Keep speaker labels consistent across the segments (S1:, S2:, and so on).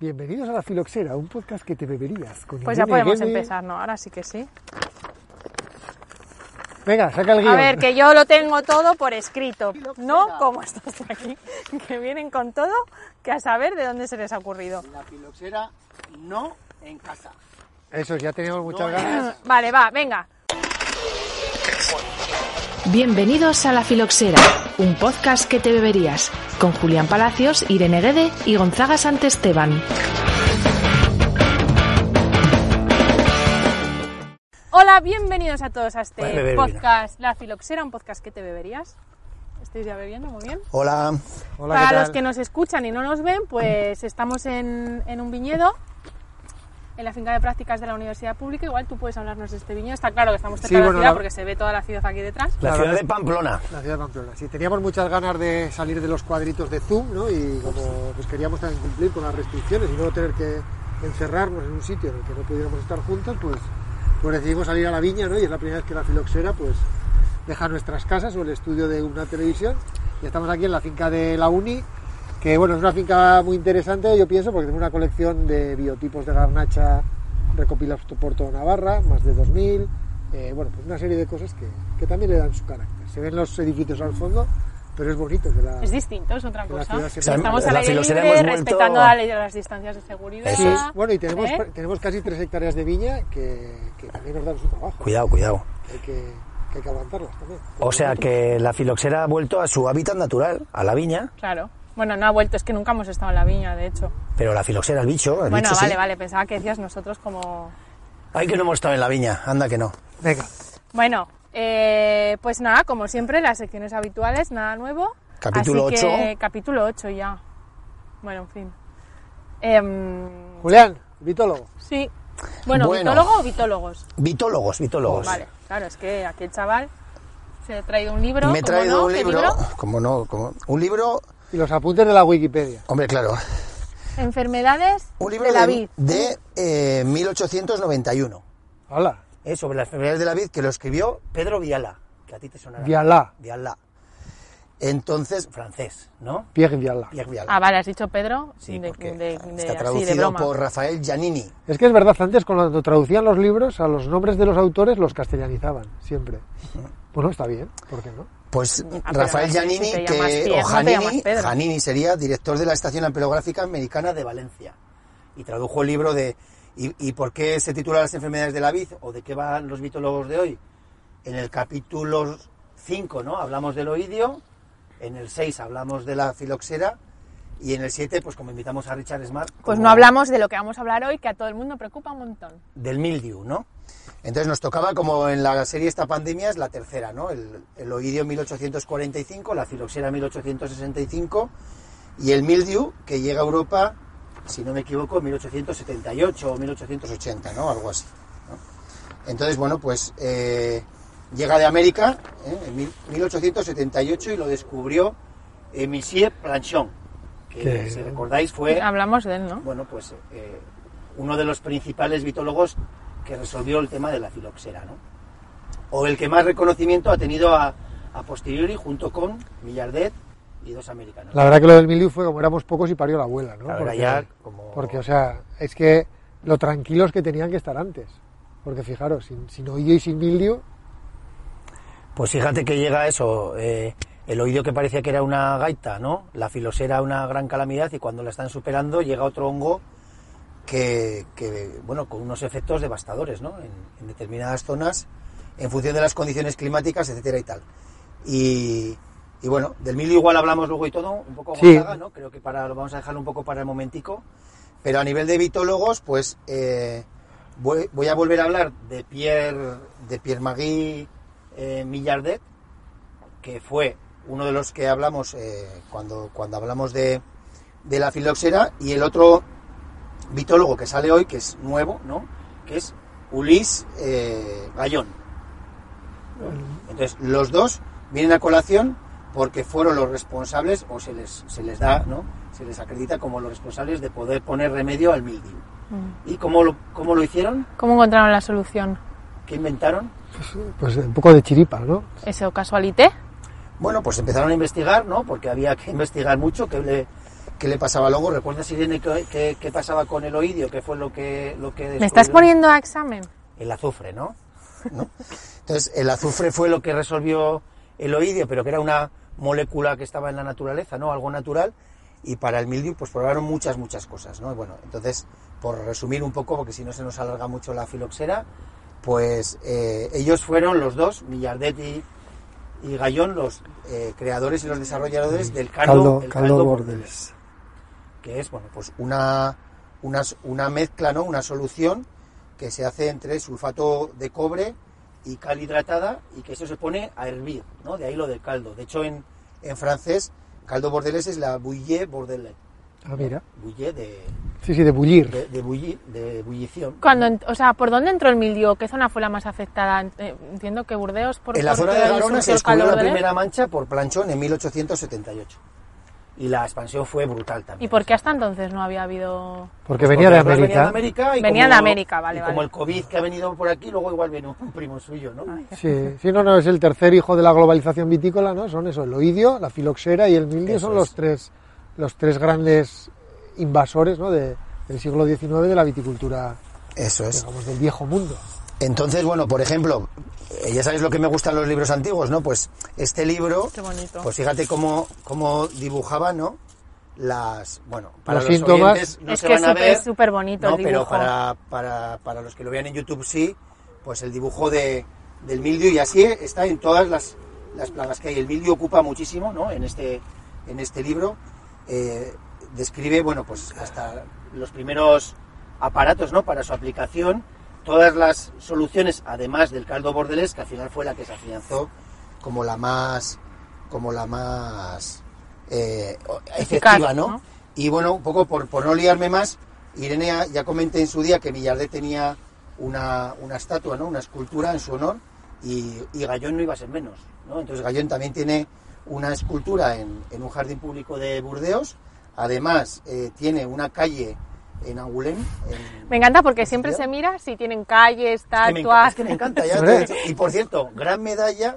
S1: Bienvenidos a La Filoxera, un podcast que te beberías. Con
S2: Pues ya
S1: Irene
S2: podemos empezar, ¿no? Ahora sí que sí.
S1: Venga, saca el guion.
S2: A ver, que yo lo tengo todo por escrito, no como estos de aquí, que vienen con todo, que a saber de dónde se les ha ocurrido.
S3: La filoxera no en casa.
S1: Eso, ya teníamos muchas
S3: No,
S1: ganas.
S2: Vale, va, venga.
S4: Bienvenidos a La Filoxera, un podcast que te beberías, con Julián Palacios, Irene Guede y Gonzaga Santesteban.
S2: Hola, bienvenidos a todos a este
S3: Voy a beber
S2: podcast La Filoxera, un podcast que te beberías. ¿Estáis ya bebiendo? Muy bien.
S3: Hola.
S1: Hola,
S2: Para
S1: ¿qué
S2: los que nos escuchan y no nos ven, pues estamos en, en un viñedo, en la finca de prácticas de la Universidad Pública. Igual tú puedes hablarnos de este viñedo. Está claro que estamos cerca
S1: Sí,
S2: de la ciudad
S1: la-
S2: porque se ve toda la ciudad aquí detrás.
S3: La
S1: La
S3: ciudad de Pamplona.
S1: La ciudad de Pamplona. Sí, teníamos muchas ganas de salir de los cuadritos de Zoom, ¿no? Y como pues queríamos también cumplir con las restricciones y no tener que encerrarnos en un sitio en el que no pudiéramos estar juntos, pues, pues decidimos salir a la viña, ¿no? Y es la primera vez que la filoxera, pues, deja nuestras casas o el estudio de una televisión. Y estamos aquí en la finca de la Uni, que bueno, es una finca muy interesante, yo pienso, porque tiene una colección de biotipos de garnacha recopilados por toda Navarra, más de 2000, eh, bueno, pues una serie de cosas que, que también le dan su carácter. Se ven los edificios al fondo, pero es bonito que la,
S2: Es distinto, es otra cosa.
S3: O sea,
S2: Estamos
S3: la
S2: al aire libre, respetando la ley de las distancias de seguridad.
S3: Eso es.
S1: Bueno, y tenemos,
S2: ¿Eh?
S1: tenemos casi tres hectáreas de viña que, que también nos dan su trabajo.
S3: Cuidado, cuidado.
S1: que hay que, que hay que aguantarlas también.
S3: O sea que la filoxera ha vuelto a su hábitat natural, a la viña,
S2: Claro. Bueno, no ha vuelto, es que nunca hemos estado en la viña, de hecho.
S3: pero la filoxera, el bicho, el
S2: bueno,
S3: bicho
S2: vale,
S3: sí.
S2: vale, pensaba que decías nosotros como...
S3: Ay, que no hemos estado en la viña, anda que no.
S1: Venga,
S2: Bueno, eh, pues nada, como siempre, las secciones habituales, nada nuevo.
S3: Capítulo
S2: Así que-
S3: 8.
S2: Capítulo 8 ya. Bueno, en fin. Em,
S1: Julián, vitólogo.
S2: sí. Bueno,
S3: Bueno.
S2: ¿vitólogo o vitólogos?
S3: Vitólogos, vitólogos.
S2: Vale, claro, es que aquí el chaval se ha traído un libro.
S3: Me he
S2: ¿cómo
S3: traído
S2: no?
S3: un
S2: ¿Qué
S3: libro, como no, como un libro,
S1: Y los apuntes de la Wikipedia.
S3: hombre, claro,
S2: Enfermedades
S3: un libro
S2: de la
S3: de,
S2: vid.
S3: de, eh, 1891,
S1: Hola,
S3: eh, sobre las enfermedades de la vid, que lo escribió Pedro Viala, que a ti te sonará.
S1: Vialá,
S3: Viala. Entonces, francés, ¿no?
S1: Pierre Vialá.
S3: Pierre Viala.
S2: Ah, vale, has dicho Pedro.
S3: Sí,
S2: de,
S3: porque
S2: de- de-
S3: está
S2: así, de
S3: traducido
S2: broma.
S3: por Rafael Giannini.
S1: Es que es verdad, antes cuando traducían los libros, a los nombres de los autores los castellanizaban, siempre. Bueno, está bien, ¿por qué no?
S3: Pues
S2: Ah,
S3: Rafael Giannini, que, o
S2: no Pedro.
S3: Giannini sería director de la Estación Ampelográfica Americana de Valencia. Y tradujo el libro de... ¿Y, y por qué se titula Las enfermedades de la vid? ¿O de qué van los mitólogos de hoy? En el capítulo 5, ¿no? Hablamos del oidio. En el 6 hablamos de la filoxera. Y en el 7, pues como invitamos a Richard Smart...
S2: Pues no hablamos de lo que vamos a hablar hoy, que a todo el mundo preocupa un montón.
S3: del mildiu, ¿no? Entonces nos tocaba, como en la serie esta pandemia, es la tercera, ¿no? El, el oidio 1845, la filoxera 1865 y el mildiu que llega a Europa, si no me equivoco, en 1878 o 1880, ¿no? Algo así. ¿no? Entonces, bueno, pues eh, llega de América ¿eh? en mil- 1878 y lo descubrió eh, Monsieur Planchon, que
S1: Que-
S3: si recordáis fue
S2: Hablamos de él, ¿no?
S3: bueno, pues eh, uno de los principales vitólogos que resolvió el tema de la filoxera, ¿no? O el que más reconocimiento ha tenido a, a posteriori junto con Millardet y dos americanos.
S1: La verdad que lo del milieu fue como éramos pocos y parió la abuela, ¿no?
S3: Ya como-
S1: porque, o sea, es que lo tranquilos que tenían que estar antes. Porque fijaros, sin, sin oído y sin milieu,
S3: Pues fíjate que llega eso, eh, el oído que parecía que era una gaita, ¿no? La filosera una gran calamidad y cuando la están superando llega otro hongo que, que, bueno, con unos efectos devastadores, ¿no? En, en determinadas zonas, en función de las condiciones climáticas, etcétera y tal. Y, y bueno, del milio igual hablamos luego y todo, un poco
S1: Sí.
S3: Gonzaga, ¿no? Creo que para, lo vamos a dejarlo un poco para el momentico. Pero a nivel de vitólogos, pues eh, voy, voy a volver a hablar de Pierre, de Pierre Magui eh, Millardet, que fue uno de los que hablamos eh, cuando, cuando hablamos de, de la filoxera, y el otro vitólogo que sale hoy, que es nuevo, ¿no? Que es Ulis eh, Gallón. Entonces, los dos vienen a colación porque fueron los responsables, o se les, se les da, ¿no? Se les acredita como los responsables de poder poner remedio al mildiu. ¿Y cómo lo, cómo lo hicieron?
S2: ¿Cómo encontraron la solución?
S3: ¿Qué inventaron?
S1: pues un poco de chiripa, ¿no?
S2: ¿Ese casualité?
S3: Bueno, pues empezaron a investigar, ¿no? Porque había que investigar mucho, qué le, qué le pasaba al hongo. ¿Recuerdas, Irene, qué, qué, qué pasaba con el oidio? ¿Qué fue lo que, lo que
S2: ¿Me estás poniendo a examen?
S3: el azufre, ¿no? ¿No? Entonces, el azufre fue lo que resolvió el oidio, pero que era una molécula que estaba en la naturaleza, ¿no? Algo natural. Y para el mildiu, pues probaron muchas, muchas cosas, ¿no? Bueno, entonces, por resumir un poco, porque si no se nos alarga mucho la filoxera, pues eh, ellos fueron los dos, Millardet y, y Gallón, los eh, creadores y los desarrolladores del caldo,
S1: Caldo,
S3: el
S1: caldo bordeles.
S3: Que es bueno pues una, una, una mezcla, ¿no? una solución que se hace entre sulfato de cobre y cal hidratada y que eso se pone a hervir, ¿no? de ahí lo del caldo. De hecho, en, en francés, caldo bordelés es la bouillée bordelais.
S1: Ah, mira.
S3: Bouillée de,
S1: Sí, sí, de bullir.
S3: de, de, bulli- de bullición.
S2: Cuando, o sea, ¿por dónde entró el mildio? ¿Qué zona fue la más afectada? Eh, Entiendo que Burdeos por
S3: En la zona de Garona se descubrió la primera mancha por planchón en 1878. Y la expansión fue brutal también.
S2: ¿Y por qué hasta entonces no había habido...?
S1: Porque venía de América.
S3: Venía de América y
S2: Venía
S3: como-
S2: de América, vale,
S3: y
S2: vale.
S3: como el COVID que ha venido por aquí, luego igual viene un primo suyo, ¿no?
S1: Sí, sí, no, no, es el tercer hijo de la globalización vitícola, ¿no? Son eso, el oidio, la filoxera y el mildio
S3: Eso
S1: son los tres, los tres grandes invasores, ¿no? De, del siglo XIX de la viticultura,
S3: Eso es.
S1: digamos, del viejo mundo.
S3: Entonces, bueno, por ejemplo, eh, ya sabéis lo que me gustan los libros antiguos, ¿no? Pues este libro,
S2: Qué bonito.
S3: pues fíjate cómo, cómo dibujaba, ¿no? Las, bueno, para
S1: Los
S3: los,
S1: síntomas.
S3: oyentes no
S2: es
S3: se
S2: que
S3: van
S2: es
S3: a ver,
S2: es súper bonito
S3: no,
S2: el
S3: pero para, para, para los que lo vean en YouTube sí, pues el dibujo de, del mildio y así está en todas las, las plagas que hay. El mildio ocupa muchísimo, ¿no? En este, en este libro eh, describe, bueno, pues hasta los primeros aparatos, ¿no? Para su aplicación, todas las soluciones, además del caldo bordelés, que al final fue la que se afianzó como la más, como la más eh,
S2: Eficaz,
S3: efectiva, ¿no?
S2: ¿no?
S3: Y bueno, un poco por, por no liarme más, Irene ya- comenté en su día que Millardet tenía una, una estatua, ¿no? Una escultura en su honor y, y Gallón no iba a ser menos, ¿no? Entonces Gallón también tiene una escultura en, en un jardín público de Burdeos, además eh, tiene una calle en Angoulême. en-
S2: Me encanta porque siempre se mira si tienen calles, estatuas...
S3: es que me encanta. ya te he dicho. y por cierto, gran medalla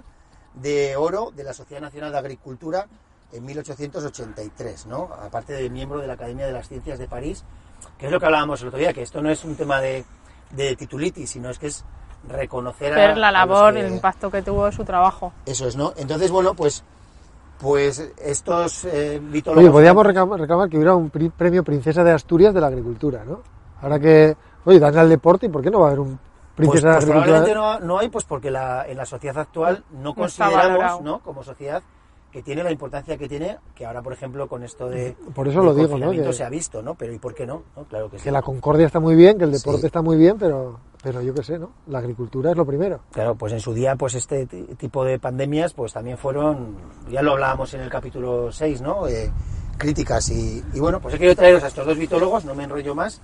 S3: de oro de la Sociedad Nacional de Agricultura en 1883, ¿no? Aparte de miembro de la Academia de las Ciencias de París, que es lo que hablábamos el otro día, que esto no es un tema de, de titulitis, sino es que es reconocer a,
S2: ver la
S3: a los
S2: labor,
S3: que-
S2: el impacto que tuvo su trabajo.
S3: Eso es, ¿no? Entonces, bueno, pues pues estos eh, vitólogos...
S1: Oye, podríamos reclamar, reclamar que hubiera un premio Princesa de Asturias de la Agricultura, ¿no? Ahora que, oye, dan al deporte, ¿y por qué no va a haber un
S3: Pues,
S1: Princesa
S3: pues
S1: de la
S3: probablemente
S1: Agricultura?
S3: no, no hay, pues porque la, en la sociedad actual no,
S2: No
S3: consideramos. ¿no? Como sociedad, que tiene la importancia que tiene, que ahora, por ejemplo, con esto de
S1: Por eso lo digo, ¿no? Que-
S3: se ha visto, ¿no? Pero ¿y por qué no? ¿No? Claro que sí.
S1: Que la concordia está muy bien, que el deporte
S3: Sí.
S1: está muy bien, pero, pero yo qué sé, ¿no? La agricultura es lo primero.
S3: Claro, pues en su día, pues este ti- tipo de pandemias, pues también fueron, ya lo hablábamos en el capítulo 6, ¿no? Eh, críticas y, y bueno, pues he querido traeros a estos dos vitólogos, no me enrollo más,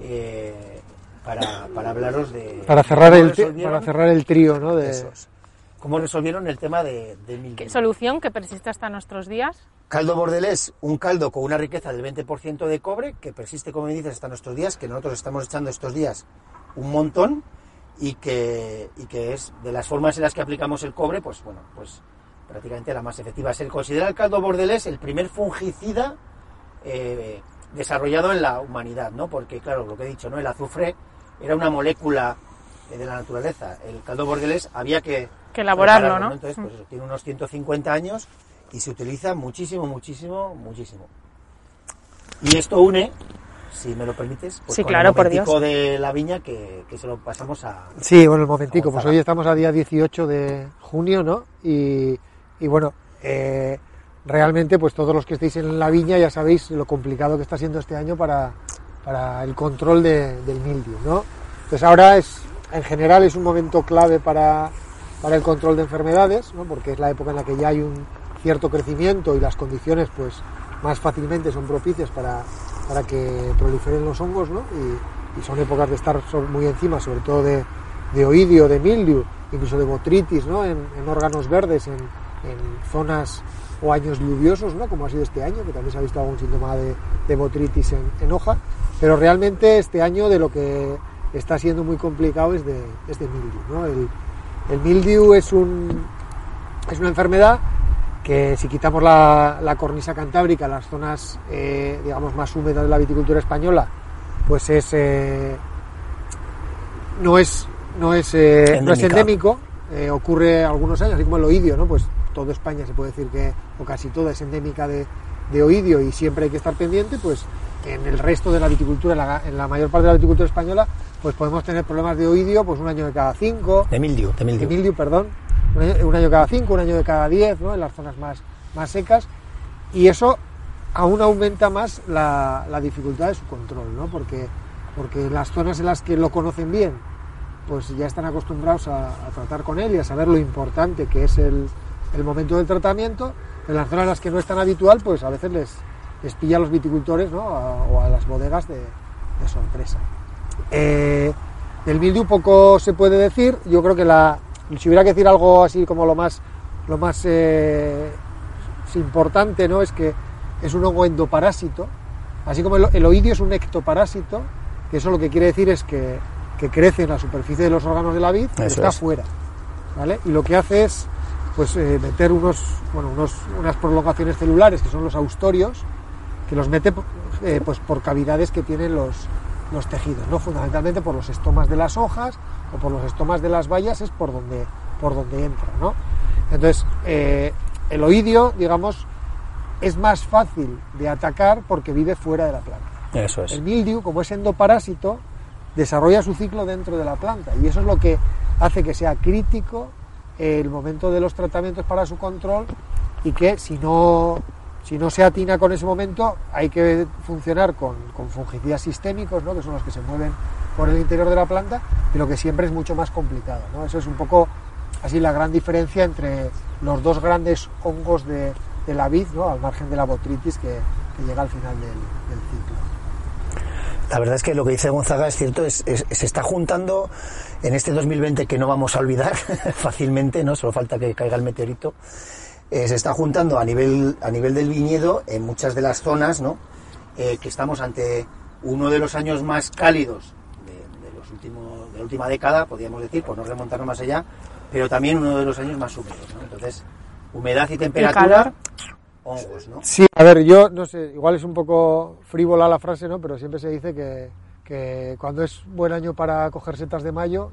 S3: eh, para, para hablaros de...
S1: Para cerrar el, para cerrar el trío, ¿no? De.
S3: Cómo resolvieron el tema de, de.
S2: ¿Qué solución que persiste hasta nuestros días?
S3: Caldo bordelés, un caldo con una riqueza del 20% de cobre, que persiste, como me dices, hasta nuestros días, que nosotros estamos echando estos días un montón y que, y que es de las formas en las que aplicamos el cobre, pues bueno, pues prácticamente la más efectiva. Se considera el caldo bordelés el primer fungicida eh, desarrollado en la humanidad, ¿no? Porque, claro, lo que he dicho, ¿no? El azufre era una molécula de la naturaleza. El caldo bordelés había que...
S2: Que elaborarlo,
S3: prepararlo,
S2: ¿no?
S3: Entonces, pues eso, tiene unos 150 años y se utiliza muchísimo, muchísimo, muchísimo. Y esto une, si me lo permites, pues
S2: Sí,
S3: con
S2: claro,
S3: el
S2: por
S3: momentico de la viña que, que se lo pasamos a...
S1: Sí, bueno, el momentico, pues hoy estamos a día 18 de junio, ¿no? Y, y bueno, eh, realmente pues todos los que estéis en la viña ya sabéis lo complicado que está siendo este año para, para el control de- del mildio, ¿no? Entonces ahora es, en general es un momento clave para, para el control de enfermedades, ¿no? Porque es la época en la que ya hay un cierto crecimiento y las condiciones pues más fácilmente son propicias para, para que proliferen los hongos, ¿no? Y, son épocas de estar muy encima, sobre todo de, de oidio, de mildiu, incluso de botritis, ¿no? En, en órganos verdes, en, en zonas o años lluviosos, ¿no? Como ha sido este año, que también se ha visto algún síntoma de, de botritis en, en hoja, pero realmente este año de lo que está siendo muy complicado es de, es de mildiu, ¿no? El, el mildiu es, un, es una enfermedad que si quitamos la, la cornisa cantábrica, las zonas, eh, digamos, más húmedas de la viticultura española, pues es eh, no es no es, eh, no es endémico, ocurre algunos años, así como el oidio, ¿no? Pues toda España se puede decir que, o casi toda es endémica de, de oidio y siempre hay que estar pendiente, pues en el resto de la viticultura, en la, en la mayor parte de la viticultura española, pues podemos tener problemas de oidio pues un año de cada cinco,
S3: De mildiu, de
S1: de
S3: mildiu.
S1: mildiu, perdón, un año, un año cada cinco, un año de cada diez, ¿no? en las zonas más, más secas, y eso aún aumenta más la, la dificultad de su control, ¿no? porque, porque las zonas en las que lo conocen bien, pues ya están acostumbrados a, a tratar con él y a saber lo importante que es el, el momento del tratamiento, en las zonas en las que no es tan habitual, pues a veces les, les pilla a los viticultores ¿no? A- o a las bodegas de, de sorpresa. Eh, del mildiu poco se puede decir. Yo creo que la, si hubiera que decir algo así como lo más, lo más eh, importante, ¿no? Es que es un hongo endoparásito. Así como el, el oidio es un ectoparásito, que eso lo que quiere decir es que, que crece en la superficie de los órganos de la vid,
S3: Eso
S1: está
S3: es.
S1: fuera. ¿vale? Y lo que hace es pues eh, meter unos, bueno, unos, unas prolongaciones celulares que son los austorios, que los mete eh, pues por cavidades que tienen los, los tejidos, ¿no? fundamentalmente por los estomas de las hojas o por los estomas de las bayas es por donde, por donde entra. ¿no? Entonces, eh, el oidio, digamos, es más fácil de atacar porque vive fuera de la planta.
S3: Eso es.
S1: El mildiu, como es endoparásito, desarrolla su ciclo dentro de la planta y eso es lo que hace que sea crítico el momento de los tratamientos para su control y que si no, si no se atina con ese momento hay que funcionar con, con fungicidas sistémicos, ¿no? que son los que se mueven por el interior de la planta, pero que siempre es mucho más complicado. ¿no? Eso es un poco así la gran diferencia entre los dos grandes hongos de, de la vid, ¿no? al margen de la botritis que, que llega al final del, del ciclo.
S3: La verdad es que lo que dice Gonzaga es cierto, es, es- se está juntando en este 2020 que no vamos a olvidar fácilmente, ¿no? Solo falta que caiga el meteorito. Eh, se está juntando a nivel, a nivel del viñedo en muchas de las zonas, ¿no? Eh, que estamos ante uno de los años más cálidos de, de los últimos, de la última década, podríamos decir, por no remontarnos más allá, pero también uno de los años más húmedos, ¿no? Entonces, humedad y temperatura,
S2: calor.
S3: hongos, ¿no?
S1: Sí, a ver, yo no sé, igual es un poco frívola la frase, ¿no? Pero siempre se dice que, que cuando es buen año para coger setas de mayo,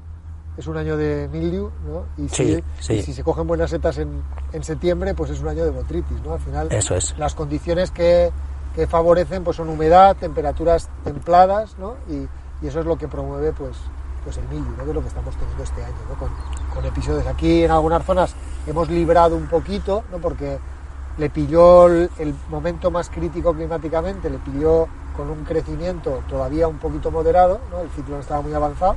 S1: es un año de mildiu, ¿no? Y si,
S3: Sí, sí.
S1: y si se cogen buenas setas en, en septiembre, pues es un año de botritis, ¿no? Al final,
S3: Eso es.
S1: las condiciones que, que favorecen pues son humedad, temperaturas templadas, ¿no? Y, y eso es lo que promueve, pues, pues el mildiu, ¿no? Que es lo que estamos teniendo este año, ¿no? Con, con episodios. Aquí en algunas zonas hemos librado un poquito, ¿no? Porque le pilló el, el momento más crítico climáticamente, le pilló con un crecimiento todavía un poquito moderado, ¿no? el ciclón estaba muy avanzado,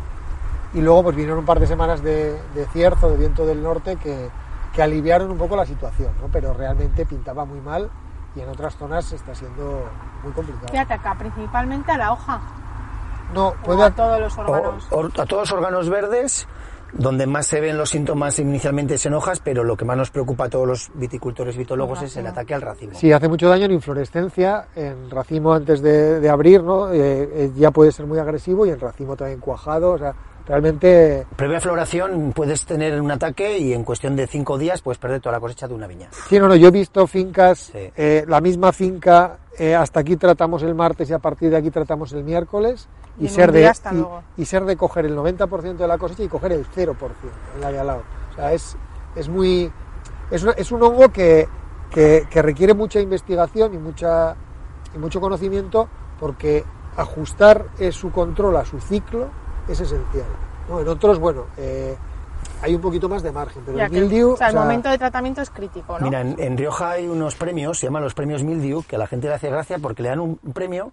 S1: y luego pues vinieron un par de semanas de, de cierzo, de viento del norte, que, que aliviaron un poco la situación, ¿no? pero realmente pintaba muy mal y en otras zonas está siendo muy complicado.
S2: ¿Qué ataca? Principalmente a la hoja.
S1: No,
S2: O
S1: puede,
S2: a todos los
S3: O-
S2: órganos.
S3: or- a todos los órganos verdes, donde más se ven los síntomas inicialmente es en hojas, pero lo que más nos preocupa a todos los viticultores y vitólogos
S2: El
S3: es el ataque al racimo.
S1: Sí, hace mucho daño en inflorescencia, en racimo antes de, de abrir, ¿no? Eh, eh, ya puede ser muy agresivo y en racimo también cuajado, o sea, realmente
S3: Previa floración puedes tener un ataque y en cuestión de cinco días puedes perder toda la cosecha de una viña.
S1: Sí, no, no, yo he visto fincas,
S3: Sí.
S1: eh, la misma finca, eh, hasta aquí tratamos el martes y a partir de aquí tratamos el miércoles,
S2: Y
S1: y, ser de, y,
S2: luego.
S1: y ser de coger el 90% de la cosecha y coger el 0% en la de al lado. O sea, es, es muy. Es, un- es un hongo que, que, que requiere mucha investigación y, mucha, y mucho conocimiento porque ajustar eh, su control a su ciclo es esencial. ¿no? En otros, bueno, eh, hay un poquito más de margen, pero
S2: Ya
S1: el
S2: que-
S1: mildiu.
S2: o sea, el
S1: o sea,
S2: momento de tratamiento es crítico, ¿no?
S3: Mira, en, en Rioja hay unos premios, se llaman los premios Mildiu, que a la gente le hace gracia porque le dan un premio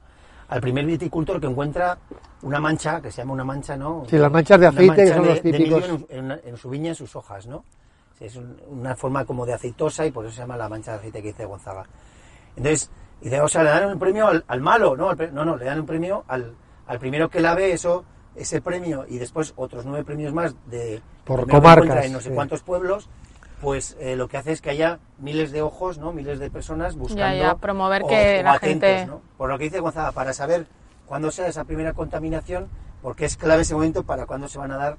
S3: al primer viticultor que encuentra una mancha, que se llama una mancha, ¿no?
S1: Sí, las manchas de aceite, que son
S3: de-
S1: los típicos.
S3: en, en- en su viña, en sus hojas, ¿no? Es un- una forma como de aceitosa y por eso se llama la mancha de aceite que dice Gonzaga. Entonces, dice, o sea, le dan un premio al, al malo, ¿no? Al no, no, le dan un premio al, al primero que la ve eso, ese premio y después otros nueve premios más de
S1: Por comarcas,
S3: en no sé
S1: sí.
S3: cuántos pueblos, pues eh, lo que hace es que haya miles de ojos, ¿no? Miles de personas buscando
S2: ya, promover que la gente-
S3: ¿no? Por lo que dice Gonzaga, para saber cuándo sea esa primera contaminación, porque es clave ese momento para cuándo se van a dar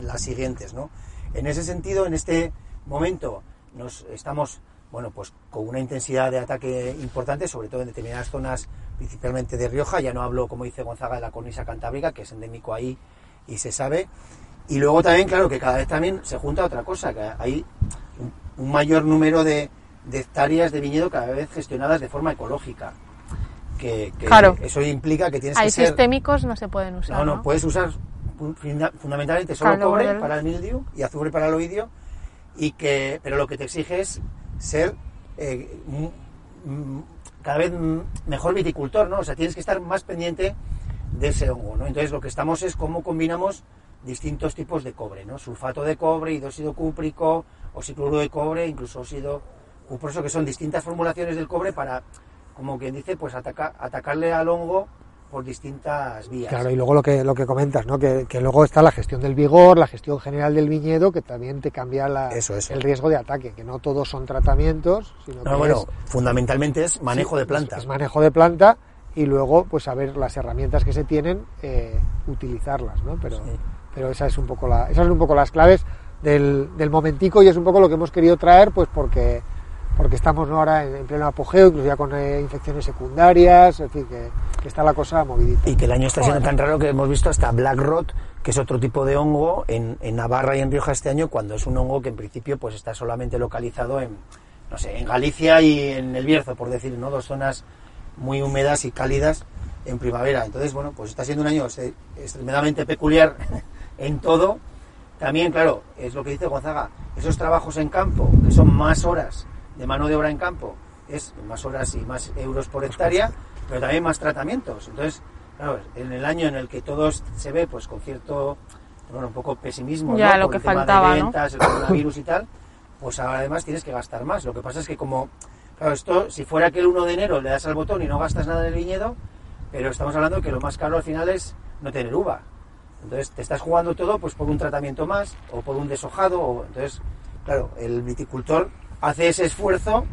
S3: las siguientes, ¿no? En ese sentido, en este momento, nos estamos bueno, pues con una intensidad de ataque importante, sobre todo en determinadas zonas, principalmente de Rioja. Ya no hablo, como dice Gonzaga, de la cornisa cantábrica, que es endémico ahí y se sabe. Y luego también, claro, que cada vez también se junta otra cosa, que hay un, un mayor número de, de hectáreas de viñedo cada vez gestionadas de forma ecológica. Que, que
S2: Claro.
S3: eso implica que tienes
S2: Hay
S3: que ser...
S2: sistémicos no se pueden usar.
S3: No, no,
S2: ¿no?
S3: puedes usar fun- funda- fundamentalmente solo
S2: Claro,
S3: cobre para el mildiu y azufre para el oidio, y que, pero lo que te exige es ser eh, cada vez mejor viticultor, ¿no? O sea, tienes que estar más pendiente de ese hongo, ¿no? Entonces lo que estamos es cómo combinamos distintos tipos de cobre, ¿no? Sulfato de cobre, hidróxido cúprico, oxicloruro de cobre, incluso óxido cuproso, que son distintas formulaciones del cobre para, como quien dice, pues ataca- atacarle al hongo por distintas vías.
S1: Claro, y luego lo que, lo que comentas, ¿no? Que, que luego está la gestión del vigor, la gestión general del viñedo, que también te cambia la-
S3: Eso, eso.
S1: el riesgo de ataque, que no todos son tratamientos, sino
S3: No,
S1: que
S3: bueno,
S1: es,
S3: fundamentalmente es manejo
S1: sí,
S3: de planta.
S1: Es, es manejo de planta y luego, pues saber las herramientas que se tienen, eh, utilizarlas, ¿no? Pero,
S3: Sí.
S1: pero esa es un poco la, esas son un poco las claves del, del momentico y es un poco lo que hemos querido traer, pues porque porque estamos ¿no? ahora en, en pleno apogeo, incluso ya con eh, infecciones secundarias, en fin, que, que está la cosa movidita.
S3: Y que el año está siendo tan raro que hemos visto hasta Black Rot, que es otro tipo de hongo en, en Navarra y en Rioja este año, cuando es un hongo que en principio pues está solamente localizado en, no sé, en Galicia y en el Bierzo, por decir, ¿no? Dos zonas muy húmedas y cálidas en primavera. Entonces, bueno, pues está siendo un año este, extremadamente peculiar en todo. También, claro, es lo que dice Gonzaga, esos trabajos en campo, que son más horas de mano de obra en campo, es más horas y más euros por hectárea, pero también más tratamientos. Entonces, claro, en el año en el que todo se ve pues con cierto, bueno, un poco pesimismo,
S2: Ya,
S3: ¿no?
S2: lo
S3: Por
S2: que
S3: el tema
S2: faltaba,
S3: de
S2: ¿no?
S3: ventas, el coronavirus y tal, pues ahora además tienes que gastar más. Lo que pasa es que como, claro, esto, si fuera que el 1 de enero le das al botón y no gastas nada en el viñedo, pero estamos hablando que lo más caro al final es no tener uva. Entonces te estás jugando todo pues por un tratamiento más o por un deshojado. O, entonces, claro, el viticultor hace ese esfuerzo,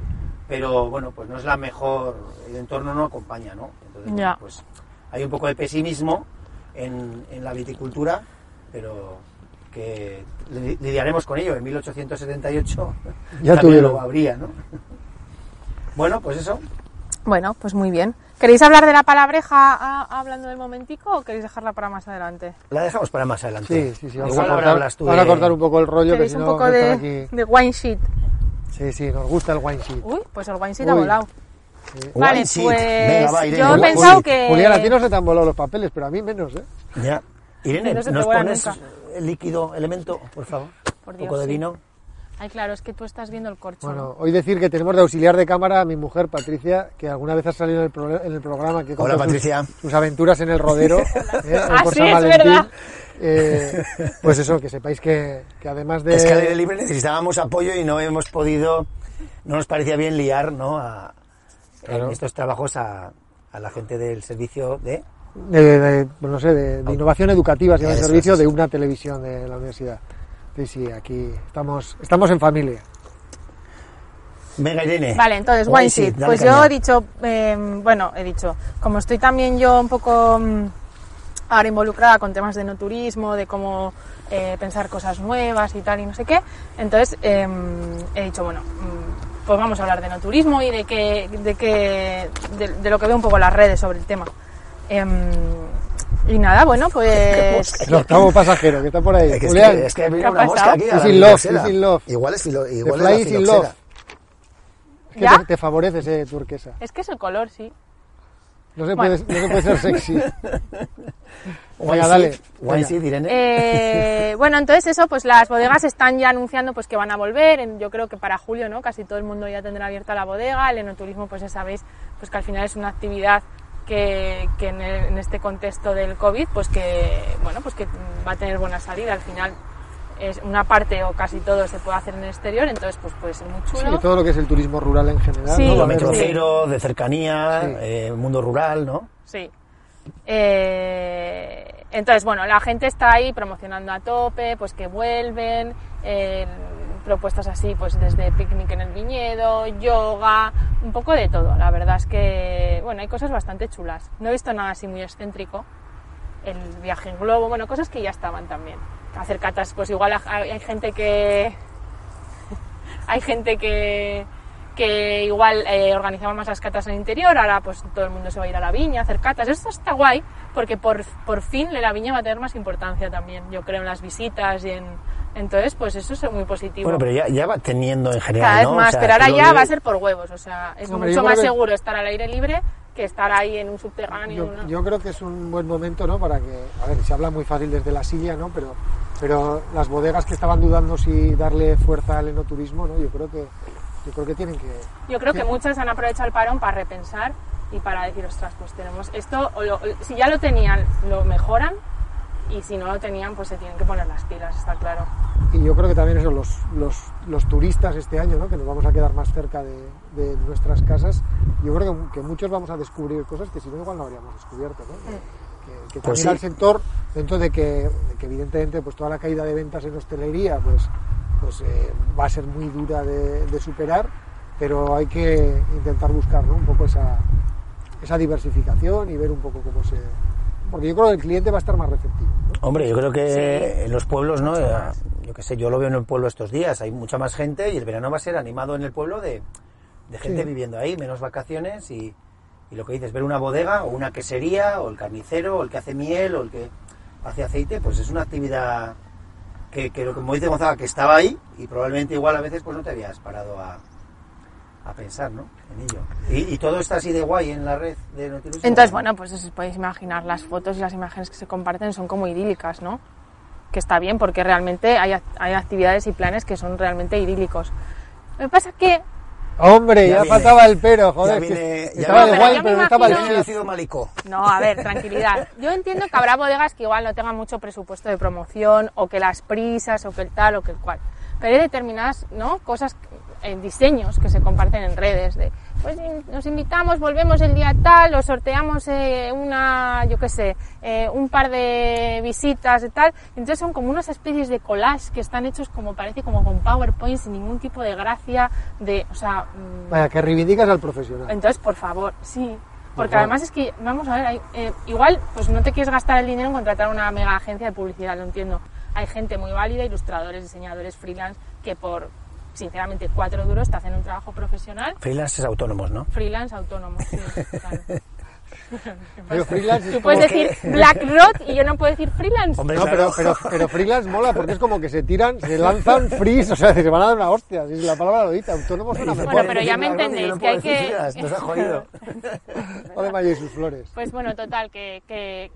S3: pero bueno, pues no es la mejor, el entorno no acompaña, ¿no? Entonces,
S2: Ya.
S3: pues hay un poco de pesimismo en, en la viticultura, pero que li- lidiaremos con ello. En 1878
S1: Ya
S3: también
S1: tuvieron.
S3: lo habría, ¿no? Bueno, pues eso.
S2: Bueno, pues muy bien. ¿Queréis hablar de la palabreja ah, hablando del momentico o queréis dejarla para más adelante?
S3: La dejamos para más adelante.
S1: Sí, sí, sí. Vamos,
S3: Igual
S1: a
S3: ahora
S1: cortar,
S3: hablas tú
S1: vamos a
S3: de-
S1: cortar un poco el rollo, que
S2: ¿Queréis
S1: si
S2: un
S1: no,
S2: poco de, de wine sheet?
S1: Sí, sí, nos gusta el wine sheet.
S2: Uy, pues el wine sheet ha volado.
S1: Sí.
S2: Vale,
S3: Wine sheet.
S2: pues
S3: Venga, va, Irene,
S2: yo he pensado que...
S1: Julián, a ti no se te han volado los papeles, pero a mí menos, ¿eh?
S3: Ya. Irene,
S2: No
S3: ¿nos pones
S2: nunca.
S3: el líquido elemento, por favor?
S2: Por
S3: un poco de
S2: sí. Ay, claro, es que tú estás viendo el corcho. ¿no?
S1: Bueno, hoy decir que tenemos de auxiliar de cámara a mi mujer, Patricia, que alguna vez ha salido en el, pro- en el programa que
S3: Hola,
S1: sus-
S3: Patricia.
S1: Sus, aventuras en el rodero. ¿eh?
S2: Ah,
S1: por
S2: sí,
S1: San
S2: es
S1: Valentín.
S2: verdad.
S1: Eh, pues eso, que sepáis que, que además de...
S3: Es que al aire libre necesitábamos apoyo y no hemos podido, no nos parecía bien liar, ¿no? A,
S1: Claro.
S3: En estos trabajos a, a la gente del servicio de...
S1: de, de- no sé, de, de innovación educativa, se llama el servicio de una televisión de la universidad. Sí, sí, aquí estamos, estamos en familia.
S3: Venga, Irene.
S2: Vale, entonces,
S3: Wine dale
S2: Pues
S3: caña.
S2: yo he dicho, eh, bueno, he dicho, como estoy también yo un poco mm, ahora involucrada con temas de no turismo, de cómo eh, pensar cosas nuevas y tal y no sé qué, entonces eh, he dicho, bueno, mm, pues vamos a hablar de no turismo y de que, de que, de, de lo que veo un poco las redes sobre el tema. Y nada, bueno, pues
S1: El octavo pasajero que está por ahí.
S3: Es que, es
S1: Julián,
S3: que, es que
S2: ¿Qué
S3: viene
S2: ha
S3: una mosca aquí.
S1: Is in love,
S3: filoxera.
S1: is in love.
S3: Igual es, filo,
S1: The
S3: igual es la
S1: love. es que
S2: ¿Ya?
S1: te, te favorece ese turquesa.
S2: es que es el color, sí.
S1: No se,
S2: Bueno.
S1: puede, no se puede ser sexy. Venga, dale. Venga.
S2: Eh, bueno, entonces eso, pues las bodegas están ya anunciando pues que van a volver. En- Yo creo que para julio, ¿no? Casi todo el mundo ya tendrá abierta la bodega. El enoturismo, pues ya sabéis, pues que al final es una actividad que, que en, el- en este contexto del COVID, pues que, bueno, pues que va a tener buena salida. Al final es una parte o casi todo se puede hacer en el exterior, entonces pues puede ser muy chulo.
S1: Sí, todo lo que es el turismo rural en general.
S2: Sí,
S1: ¿no? Haber-
S2: sí.
S3: metrocero, de cercanía,
S1: Sí.
S3: eh, mundo rural, ¿no?
S2: Sí. Eh, entonces, bueno, la gente está ahí promocionando a tope, pues que vuelven, eh, propuestas así, pues desde picnic en el viñedo, yoga, un poco de todo. La verdad es que, bueno, hay cosas bastante chulas. No he visto nada así muy excéntrico. El viaje en globo, bueno, cosas que ya estaban también. Hacer catas, pues igual hay, gente que hay gente que, que igual eh, organizamos más las catas en el interior, ahora pues todo el mundo se va a ir a la viña a hacer catas. Esto está guay porque por, por fin la viña va a tener más importancia también, yo creo, en las visitas y en... Entonces, pues eso es muy positivo.
S3: Bueno, pero ya, ya va teniendo en general,
S2: Cada vez
S3: ¿no? O
S2: más,
S3: sea,
S2: pero ahora ya
S3: de-
S2: va a ser por huevos, o sea, es mucho más
S1: que-
S2: seguro estar al aire libre que estar ahí en un subterráneo.
S1: Yo,
S2: ¿no?
S1: yo creo que es un buen momento, ¿no? Para que, a ver, se habla muy fácil desde la silla, ¿no? Pero, pero las bodegas que estaban dudando si darle fuerza al enoturismo, ¿no? Yo creo que, yo creo que tienen que.
S2: Yo creo que
S1: Sí.
S2: muchos han aprovechado el parón para repensar y para decir, ostras, pues tenemos esto, o lo- si ya lo tenían, lo mejoran y si no lo tenían, pues se tienen que poner las pilas, está claro.
S1: Y yo creo que también eso, los, los, los turistas este año, ¿no? Que nos vamos a quedar más cerca de, de nuestras casas, yo creo que, que muchos vamos a descubrir cosas que si no igual no habríamos descubierto, ¿no? Que, que
S3: Pues
S1: también al
S3: sí.
S1: sector, dentro de que, de que evidentemente pues toda la caída de ventas en hostelería pues, pues eh, va a ser muy dura de, de superar, pero hay que intentar buscar ¿no? un poco esa, esa diversificación y ver un poco cómo se... Porque yo creo que el cliente va a estar más receptivo. ¿no?
S3: Hombre, yo creo que
S2: Sí.
S3: en los pueblos, ¿no?
S2: Mucho
S3: Eh. Yo qué sé, yo lo veo en el pueblo estos días, hay mucha más gente y el verano va a ser animado en el pueblo de, de gente
S1: Sí.
S3: viviendo ahí, menos vacaciones y, y lo que dices, ver una bodega o una quesería o el carnicero o el que hace miel o el que hace aceite, pues es una actividad que, que lo- como dice Gonzaga, que estaba ahí y probablemente igual a veces pues no te habías parado a, a pensar, ¿no? En ello. Y, y todo está así de guay en la red de Nautilus.
S2: Entonces, bueno, pues os podéis imaginar, las fotos y las imágenes que se comparten son como idílicas, ¿no? Que está bien, porque realmente hay, hay actividades y planes que son realmente idílicos. Lo que pasa que
S1: Hombre, ya,
S3: Ya
S1: faltaba el pero, joder.
S3: Ya
S1: que
S3: viene- ya
S1: estaba de guay, pero no estaba el
S3: malicó.
S2: No, a ver, tranquilidad. Yo entiendo que habrá bodegas que igual no tengan mucho presupuesto de promoción o que las prisas o que el tal o que el cual. Pero hay determinadas ¿no? cosas, en diseños que se comparten en redes de, pues nos invitamos, volvemos el día tal, o sorteamos eh, una, yo qué sé, eh, un par de visitas y tal. Entonces son como unas especies de collage que están hechos como parece como con PowerPoint sin ningún tipo de gracia, de, o sea, mm,
S1: Vaya, que reivindicas al profesional.
S2: entonces, por favor, sí. Porque además es que, vamos a ver, hay, eh, igual pues no te quieres gastar el dinero en contratar una mega agencia de publicidad, lo entiendo. Hay gente muy válida, ilustradores, diseñadores, freelance, que por, sinceramente, cuatro duros te hacen un trabajo profesional.
S3: Freelances autónomos, ¿no?
S2: Freelance autónomo, sí, claro.
S1: Pero freelance es
S2: Tú puedes
S1: que-
S2: decir BlackRock y yo no puedo decir freelance.
S3: Hombre,
S1: No,
S3: claro.
S1: pero, pero, pero freelance mola porque es como que se tiran, se lanzan freeze, o sea, se van a dar una hostia. Si la palabra lo dice, autónomo suena
S3: Dice,
S1: mejor.
S2: Bueno, pero ya
S3: "Puedes
S2: me entendéis que hay que-
S3: freelance, Nos ha jodido.
S1: O de Maya y sus flores.
S2: Pues bueno, total, que, que,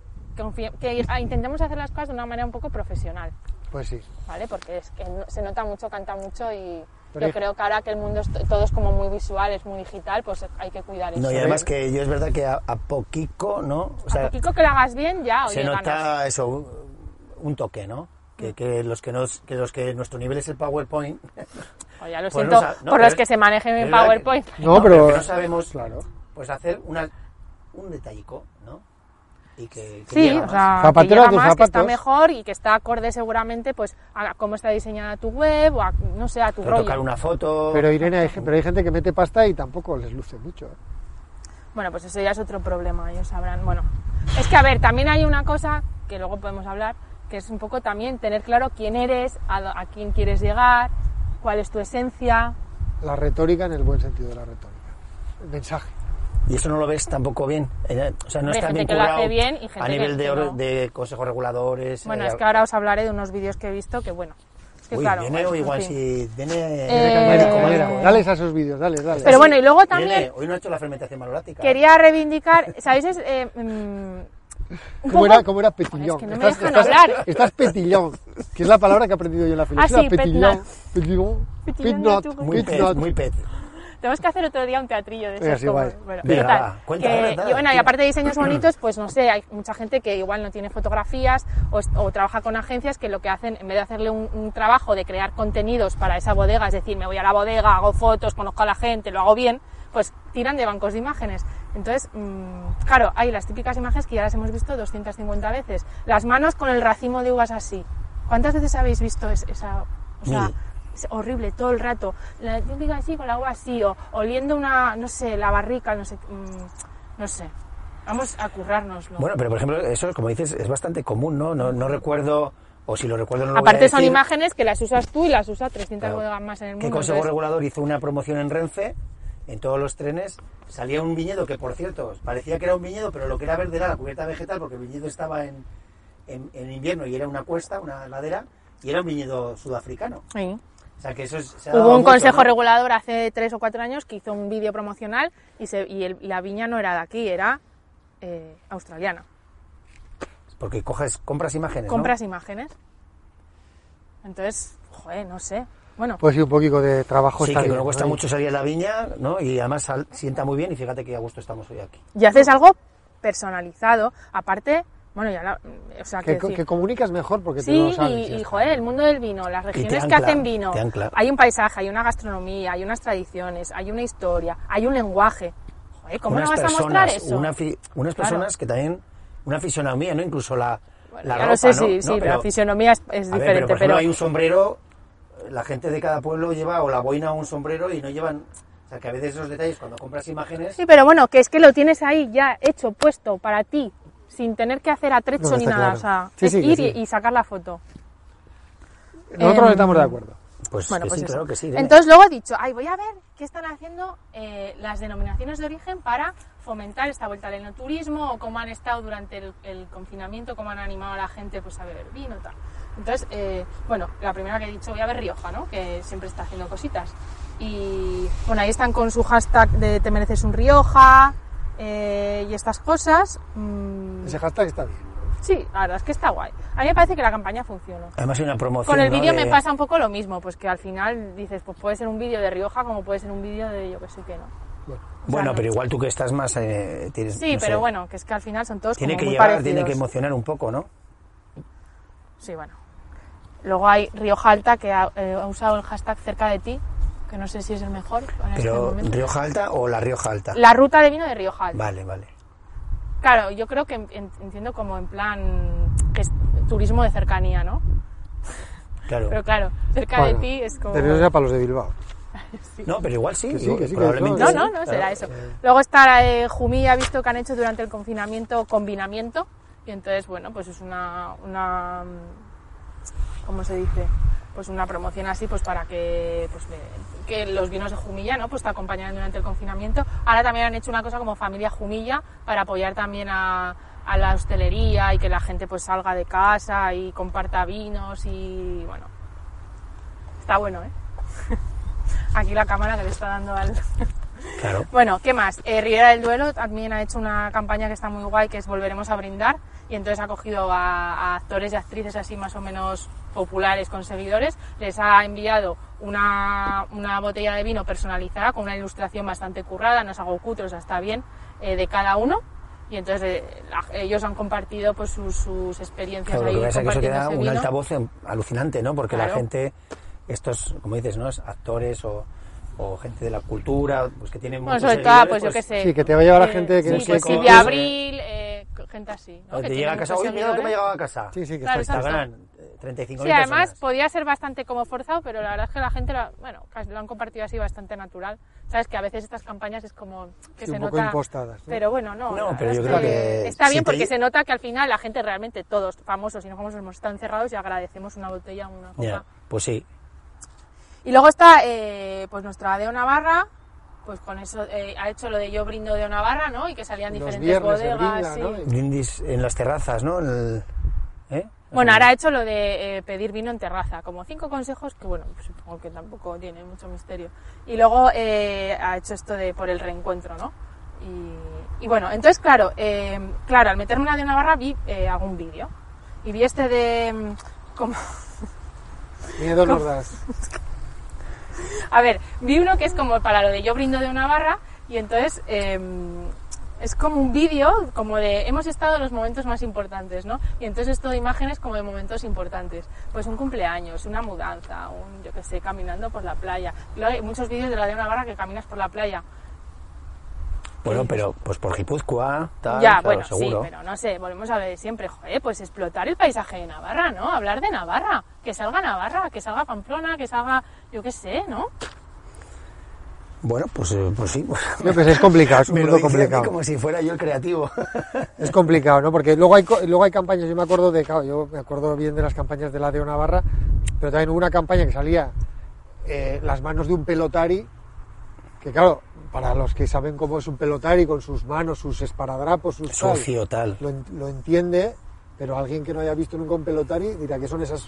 S2: que intentemos hacer las cosas de una manera un poco profesional.
S1: Pues sí.
S2: ¿vale? Porque es que no- se nota mucho, canta mucho y
S1: Pero
S2: yo creo que ahora que el mundo es, todo es como muy visual, es muy digital, pues hay que cuidar eso.
S3: No, y además que yo es verdad que a, a poquito, ¿no? O sea,
S2: a poquito que lo hagas bien, ya,
S3: se
S2: oye,
S3: nota
S2: ganas.
S3: eso, un, un toque, ¿no? Que, que los que nos, que los que nuestro nivel es el PowerPoint.
S2: Oye, ya lo
S3: pues
S2: siento
S3: no no,
S2: por los
S3: es-
S2: que se manejen en
S3: que-
S2: PowerPoint.
S1: No, pero-
S3: que no sabemos,
S1: Claro.
S3: pues hacer una, un detallico, ¿no? Y que, que
S2: Sí,
S3: llega
S2: o sea,
S1: Zapatero
S2: que
S1: a
S2: llega
S1: tus
S2: más, que está mejor y que está acorde seguramente pues a cómo está diseñada tu web o a, no sé, a tu
S3: Pero
S2: rollo.
S3: tocar una foto.
S1: Pero Irene, hay, pero hay gente que mete pasta y tampoco les luce mucho. ¿eh?
S2: Bueno, pues eso ya es otro problema, ellos sabrán. Bueno, es que a ver, también hay una cosa que luego podemos hablar, que es un poco también tener claro quién eres, a, a quién quieres llegar, cuál es tu esencia.
S1: La retórica en el buen sentido de la retórica. El mensaje.
S3: Y eso no lo ves tampoco bien. O sea, no está bien
S2: bien y gente
S3: a nivel
S2: que-
S3: de,
S2: no.
S3: de consejos reguladores.
S2: Bueno,
S3: eh,
S2: es que ahora os hablaré de unos vídeos que he visto que, bueno, es que
S3: Uy,
S2: claro.
S3: viene
S2: en
S3: igual si viene.
S2: Eh,
S1: Dale,
S2: Eh,
S1: dales a esos vídeos, dale, dale.
S2: Pero bueno, y luego
S3: viene-
S2: también
S3: hoy no ha hecho la fermentación malolática.
S2: quería reivindicar, ¿sabéis? Es, eh, mm,
S1: ¿Cómo era, cómo era
S2: Joder,
S1: petillón?
S2: es que no me
S1: estás,
S2: dejan
S1: estás-
S2: hablar.
S1: estás petillón, que es la palabra que he aprendido yo en la filosofía.
S2: Ah, sí,
S1: petillón, petillón,
S2: Petillón de tu-
S3: Muy pet, muy pet.
S2: Tenemos que hacer otro día un teatrillo de esos. como- bueno,
S3: Venga,
S2: total,
S3: va, cuenta,
S2: que-
S3: cuenta,
S2: y bueno, y aparte de diseños bonitos, pues no sé, hay mucha gente que igual no tiene fotografías o, o trabaja con agencias que lo que hacen, en vez de hacerle un, un trabajo de crear contenidos para esa bodega, es decir, me voy a la bodega, hago fotos, conozco a la gente, lo hago bien, pues tiran de bancos de imágenes. Entonces, mm, claro, hay las típicas imágenes que ya las hemos visto 250 veces. Las manos con el racimo de uvas así. ¿Cuántas veces habéis visto es- esa... O sea,
S3: Mil.
S2: Horrible todo el rato. La típica así, con la agua así, o oliendo una, no sé, la barrica, no sé, mm, no sé. Vamos a currárnoslo.
S3: Bueno, pero por ejemplo, eso, como dices, es bastante común, ¿no? No, no recuerdo o si lo recuerdo no lo voy a
S2: Aparte son
S3: decir,
S2: imágenes que las usas tú y las usa 300
S3: Claro.
S2: bodegas más en el
S3: que
S2: mundo.
S3: Consejo
S2: entonces-
S3: Regulador hizo una promoción en Renfe, en todos los trenes, salía un viñedo que, por cierto, parecía que era un viñedo, pero lo que era verde era la cubierta vegetal, porque el viñedo estaba en, en, en invierno y era una cuesta, una ladera, y era un viñedo sudafricano.
S2: Sí.
S3: O sea, que eso es, se ha dado
S2: Hubo un
S3: mucho,
S2: consejo
S3: ¿no?
S2: regulador hace tres o cuatro años que hizo un vídeo promocional y, se, y, el- y la viña no era de aquí, era eh, australiana.
S3: Porque coges, compras imágenes, ¿no?
S2: Compras imágenes. Entonces, joder, no sé. Bueno,
S1: Pues sí, un poquito de trabajo
S3: Sí,
S1: está
S3: que
S1: bien,
S3: no cuesta
S1: ¿no?
S3: mucho salir a la viña, ¿no? Y además sal- sienta muy bien y fíjate que a gusto estamos hoy aquí.
S2: y haces algo personalizado. Aparte, bueno, ya la, o sea,
S1: Que, que comunicas mejor porque tú
S2: Sí,
S1: lo sabes.
S2: y,
S1: ya
S2: y,
S1: está.
S2: joder, el mundo del vino, las
S3: te
S2: regiones que
S3: ancla,
S2: hacen vino, hay un paisaje, hay una gastronomía, hay unas tradiciones, hay una historia, hay un lenguaje. Joder, ¿cómo
S3: unas
S2: no vas a
S3: personas,
S2: mostrar eso?
S3: una fi- unas
S2: Claro.
S3: personas que también, una fisonomía, ¿no? Incluso la,
S2: Bueno,
S3: la ropa,
S2: lo sé,
S3: ¿no?
S2: sí,
S3: ¿No?
S2: sí, pero la fisionomía es, es
S3: a ver,
S2: diferente,
S3: pero, por ejemplo,
S2: pero
S3: hay un sombrero, la gente de cada pueblo lleva o la boina o un sombrero y no llevan... O sea, que a veces esos detalles, cuando compras imágenes...
S2: Sí, pero bueno, que es que lo tienes ahí ya hecho, puesto para ti, sin tener que hacer atrecho
S1: No,
S2: ni nada.
S1: claro.
S2: O sea,
S1: Sí,
S2: es
S1: sí, que
S2: ir
S1: sí.
S2: y, sacar la foto.
S1: Nosotros
S2: Em,
S1: estamos de acuerdo.
S3: Pues,
S2: Bueno,
S3: que
S2: pues
S3: sí,
S2: eso.
S3: claro que sí. dime.
S2: Entonces luego he dicho, ay, voy a ver qué están haciendo eh, las denominaciones de origen para fomentar esta vuelta al enoturismo o cómo han estado durante el, el confinamiento, cómo han animado a la gente pues a beber vino tal. Entonces, eh, bueno, la primera que he dicho, voy a ver Rioja, ¿no? Que siempre está haciendo cositas. Y bueno, ahí están con su hashtag de te mereces un Rioja eh, y estas cosas. Mm,
S1: Ese hashtag está bien.
S2: sí, la verdad es que está guay. A mí me parece que la campaña funciona.
S3: Además hay una promoción,
S2: Con el
S3: ¿no?
S2: vídeo
S3: de-
S2: me pasa un poco lo mismo, pues que al final dices, pues puede ser un vídeo de Rioja como puede ser un vídeo de yo que sé qué, ¿no?
S1: Bueno,
S2: O sea,
S3: Bueno,
S2: no-
S3: pero igual tú que estás más... eh, tienes,
S2: Sí,
S3: no
S2: pero
S3: sé,
S2: bueno, que es que al final son todos
S3: Tiene
S2: como
S3: que
S2: muy
S3: llegar,
S2: parecidos.
S3: tiene que emocionar un poco, ¿no?
S2: Sí, bueno. Luego hay Rioja Alta que ha, eh, ha usado el hashtag cerca de ti, que no sé si es el mejor en este
S3: Pero
S2: momento.
S3: Rioja Alta o la Rioja Alta.
S2: La ruta de vino de Rioja Alta.
S3: Vale, vale.
S2: Claro, yo creo que en- en- entiendo como en plan que es turismo de cercanía, ¿no?
S3: Claro.
S2: Pero claro, cerca
S1: bueno,
S2: de ti es como...
S1: Pero era para los de Bilbao.
S3: No, pero igual sí,
S1: Que sí, que sí, que
S3: probablemente
S2: No,
S3: sí,
S2: no, no,
S3: claro.
S2: será eso. Luego está eh, Jumilla, ha visto que han hecho durante el confinamiento combinamiento. Y entonces, bueno, pues es una, una ¿cómo se dice? Pues una promoción así, pues para que, pues, que los vinos de Jumilla, ¿no? Pues te acompañaran durante el confinamiento. Ahora también han hecho una cosa como familia Jumilla para apoyar también a, a la hostelería y que la gente pues salga de casa y comparta vinos y, bueno, está bueno, ¿eh? Aquí la cámara que le está dando al...
S3: Claro.
S2: Bueno, ¿qué más? Eh, del Duelo también ha hecho una campaña que está muy guay, que es Volveremos a brindar, y entonces ha cogido a, a actores y actrices así más o menos populares con seguidores, les ha enviado una, una botella de vino personalizada con una ilustración bastante currada, no es algo cutre, o sea, está bien, eh, de cada uno, y entonces eh, la- ellos han compartido pues sus, sus experiencias
S3: Claro, lo
S2: ahí
S3: que pasa es que eso queda un altavoz em- alucinante, ¿no? Porque la gente, estos, como dices, ¿no? Es actores o, o gente de la cultura, pues que tienen
S2: Bueno,
S3: muchos
S2: sobre todo,
S3: seguidores,
S2: pues yo qué sé.
S1: Sí, que te va a llevar a
S2: eh,
S1: gente que
S2: sí,
S1: no sé
S2: pues
S1: cómo-
S2: Silvia Abril, eh, gente así. ¿no?
S3: o
S2: Que
S3: te llega a casa, oye, mira lo que me ha llegado a casa.
S1: Sí, sí, que
S2: Claro,
S1: está,
S3: eh, 35
S2: Sí, además podía ser bastante como forzado, pero la verdad es que la gente lo, bueno, lo han compartido así bastante natural. Sabes que a veces estas campañas es como que
S1: Sí,
S2: se
S1: un poco
S2: nota,
S1: impostadas, ¿no?
S2: pero bueno, no.
S3: No, pero yo creo
S2: es
S3: que
S2: está
S3: si
S2: bien
S3: te
S2: porque se nota que al final la gente realmente todos famosos y no famosos hemos estado encerrados y agradecemos una botella, una copa.
S3: Ya, pues sí.
S2: Y luego está eh, pues nuestra Deo Navarra, pues con eso eh, ha hecho lo de yo brindo Deo Navarra, ¿no? Y que salían
S1: Los
S2: diferentes bodegas.
S1: brinda,
S3: en las terrazas, ¿no? En el- ¿eh?
S2: Bueno, ahora ha hecho lo de eh, pedir vino en terraza, como cinco consejos que, bueno, pues supongo que tampoco tiene mucho misterio. Y luego eh, ha hecho esto de por el reencuentro, ¿no? Y, y bueno, entonces, claro, eh, claro, al meterme en la de Navarra vi eh, algún vídeo. Y vi este de... mm, Como,
S1: Miedo nos das.
S2: a ver, vi uno que es como para lo de yo brindo de una barra y entonces eh, es como un vídeo como de hemos estado en los momentos más importantes, ¿no? Y entonces es todo imágenes como de momentos importantes. Pues un cumpleaños, una mudanza, un, yo qué sé, caminando por la playa. Luego hay muchos vídeos de la de una barra que caminas por la playa.
S3: Bueno, pero pues por Guipúzcoa, tal,
S2: ya,
S3: claro,
S2: bueno,
S3: seguro.
S2: sí, pero no sé, volvemos a ver siempre, joder, pues explotar el paisaje de Navarra, ¿no? Hablar de Navarra, que salga Navarra, que salga Pamplona, que salga, yo qué sé, ¿no?
S3: Bueno, pues, eh, pues sí.
S1: No, pues es complicado, es un
S3: Me lo
S1: mundo complicado.
S3: como si fuera yo el creativo.
S1: Es complicado, ¿no? Porque luego hay, luego hay campañas, yo me acuerdo de, claro, yo me acuerdo bien de las campañas de la de Navarra, pero también hubo una campaña que salía eh, las manos de un pelotari, que claro, para los que saben cómo es un pelotari, con sus manos, sus esparadrapos, sus
S3: Sucio, tal.
S1: lo, lo entiende, pero alguien que no haya visto nunca un pelotari dirá que son esas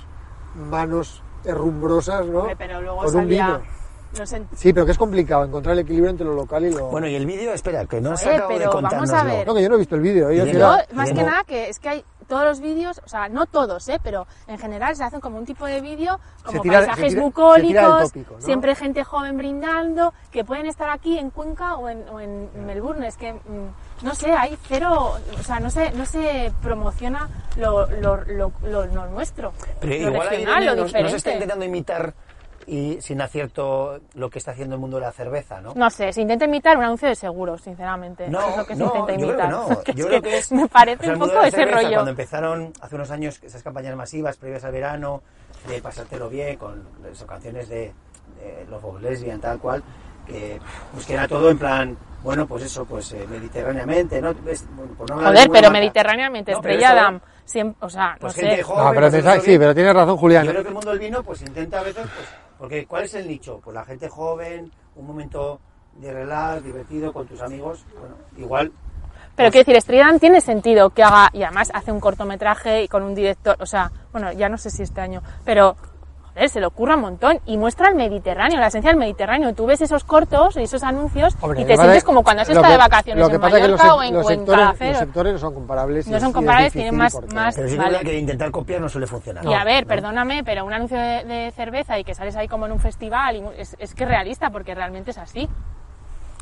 S1: manos herrumbrosas, ¿no?
S2: Hombre, pero luego
S1: con un
S2: salía...
S1: vino.
S2: No sé,
S1: Sí, pero que es complicado encontrar el equilibrio entre lo local y lo...
S3: Bueno, y el vídeo, espera, que no acabado de contárnoslo.
S1: No, que yo no he visto el vídeo. ¿eh?
S2: Más que nada, que es que hay todos los vídeos, o sea, no todos, ¿eh? pero en general se hacen como un tipo de vídeo, como
S1: tira- se
S2: paisajes
S1: tira-
S2: bucólicos,
S1: tópico, ¿no?
S2: siempre gente joven brindando, que pueden estar aquí en Cuenca o en, o en Melbourne. Es que, mm, no sé, hay cero, o sea, no se, no se promociona lo, lo, lo, lo- lo nuestro,
S3: Pero
S2: lo
S3: igual
S2: regional,
S3: Irene
S2: lo
S3: nos, nos
S2: diferente.
S3: está intentando imitar y sin acierto lo que está haciendo el mundo de la cerveza, ¿no?
S2: No sé, se intenta imitar un anuncio de seguros, sinceramente.
S3: No,
S2: es lo que se
S3: no,
S2: intenta
S3: yo creo que
S2: imitar.
S3: no.
S2: Que es
S3: Yo
S2: que
S3: creo que es.
S2: me
S3: o
S2: parece
S3: sea, el
S2: un poco
S3: de
S2: ese
S3: cerveza,
S2: rollo.
S3: Cuando empezaron hace unos años esas campañas masivas previas al verano, de pasártelo bien, con eso, canciones de, de Love of Lesbian, tal cual, que, pues que era todo en plan, bueno, pues eso, pues eh, mediterráneamente, ¿no? Es- bueno, por no
S2: Joder, pero
S3: marca.
S2: mediterráneamente,
S3: No, pero
S2: Estrella
S3: eso-
S2: Damm, siempre, o sea,
S3: Pues
S2: no
S3: gente
S2: sé.
S3: joven,
S1: No, pero
S3: pues,
S1: sí, pero tienes razón, Julián.
S3: Yo creo que el mundo del vino pues intenta a veces, pues, porque ¿cuál es el nicho? Pues la gente joven, un momento de relax, divertido con tus amigos, bueno, igual
S2: Pero quiero decir, Estrella Damm tiene sentido que haga, y además hace un cortometraje y con un director, o sea, bueno, ya no sé si este año, pero joder, se le ocurra un montón y muestra el Mediterráneo, la esencia del Mediterráneo. Tú ves esos cortos y esos anuncios
S1: Hombre,
S2: y te sientes
S1: es-
S2: como cuando has estado
S1: que-
S2: de vacaciones
S1: lo que
S2: en
S1: pasa es que los,
S2: Mallorca o en,
S1: los
S2: en
S1: sectores, los sectores no son comparables. y
S2: No son comparables, tienen más-
S1: porque-
S2: más-
S3: Pero sí
S2: Vale.
S3: que intentar copiar no suele funcionar.
S2: y a ver, perdóname, pero un anuncio de, de cerveza y que sales ahí como en un festival, y es, es que es realista, porque realmente es así.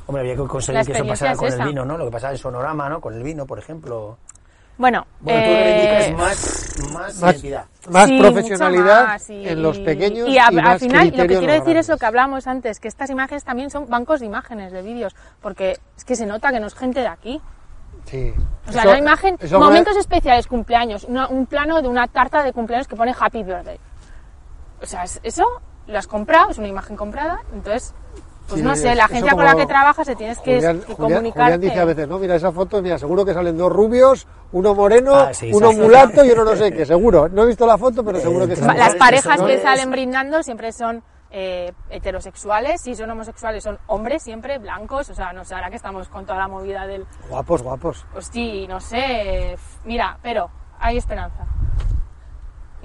S3: Hombre, había que conseguir que eso pasara
S2: es
S3: con
S2: esa.
S3: el vino, ¿no? Lo que pasaba en Sonorama, ¿no? Con el vino, por ejemplo.
S2: Bueno,
S3: Bueno, tú
S2: eh,
S3: reivindicas más, más,
S1: Más,
S3: identidad.
S1: más
S2: Sí,
S1: profesionalidad
S2: mucho más, y-
S1: en los pequeños.
S2: Y, a-
S1: y
S2: al final, lo que quiero decir es lo que hablábamos antes, que estas imágenes también son bancos de imágenes, de vídeos, porque es que se nota que no es gente de aquí.
S1: Sí.
S2: O sea,
S1: Eso-
S2: la imagen,
S1: me-
S2: momentos especiales, cumpleaños, una- un plano de una tarta de cumpleaños que pone Happy Birthday. O sea, es- eso lo has comprado, es una imagen comprada, entonces, pues
S1: Sí,
S2: no sé, la gente con la que trabajas se tienes que,
S1: Julián,
S2: que
S1: Julián-
S2: comunicar.
S1: Julián dice a veces, no, mira esa foto, mira, seguro que salen dos rubios, uno moreno,
S3: Ah, sí,
S1: uno mulato y uno no sé qué, seguro. No he visto la foto, pero seguro que salen.
S2: Las parejas
S3: que
S2: salen brindando siempre son eh, heterosexuales, si son homosexuales son hombres siempre, blancos, o sea, no sé, ahora que estamos con toda la movida del,
S1: Guapos, guapos.
S2: pues sí, no sé, mira, pero hay esperanza.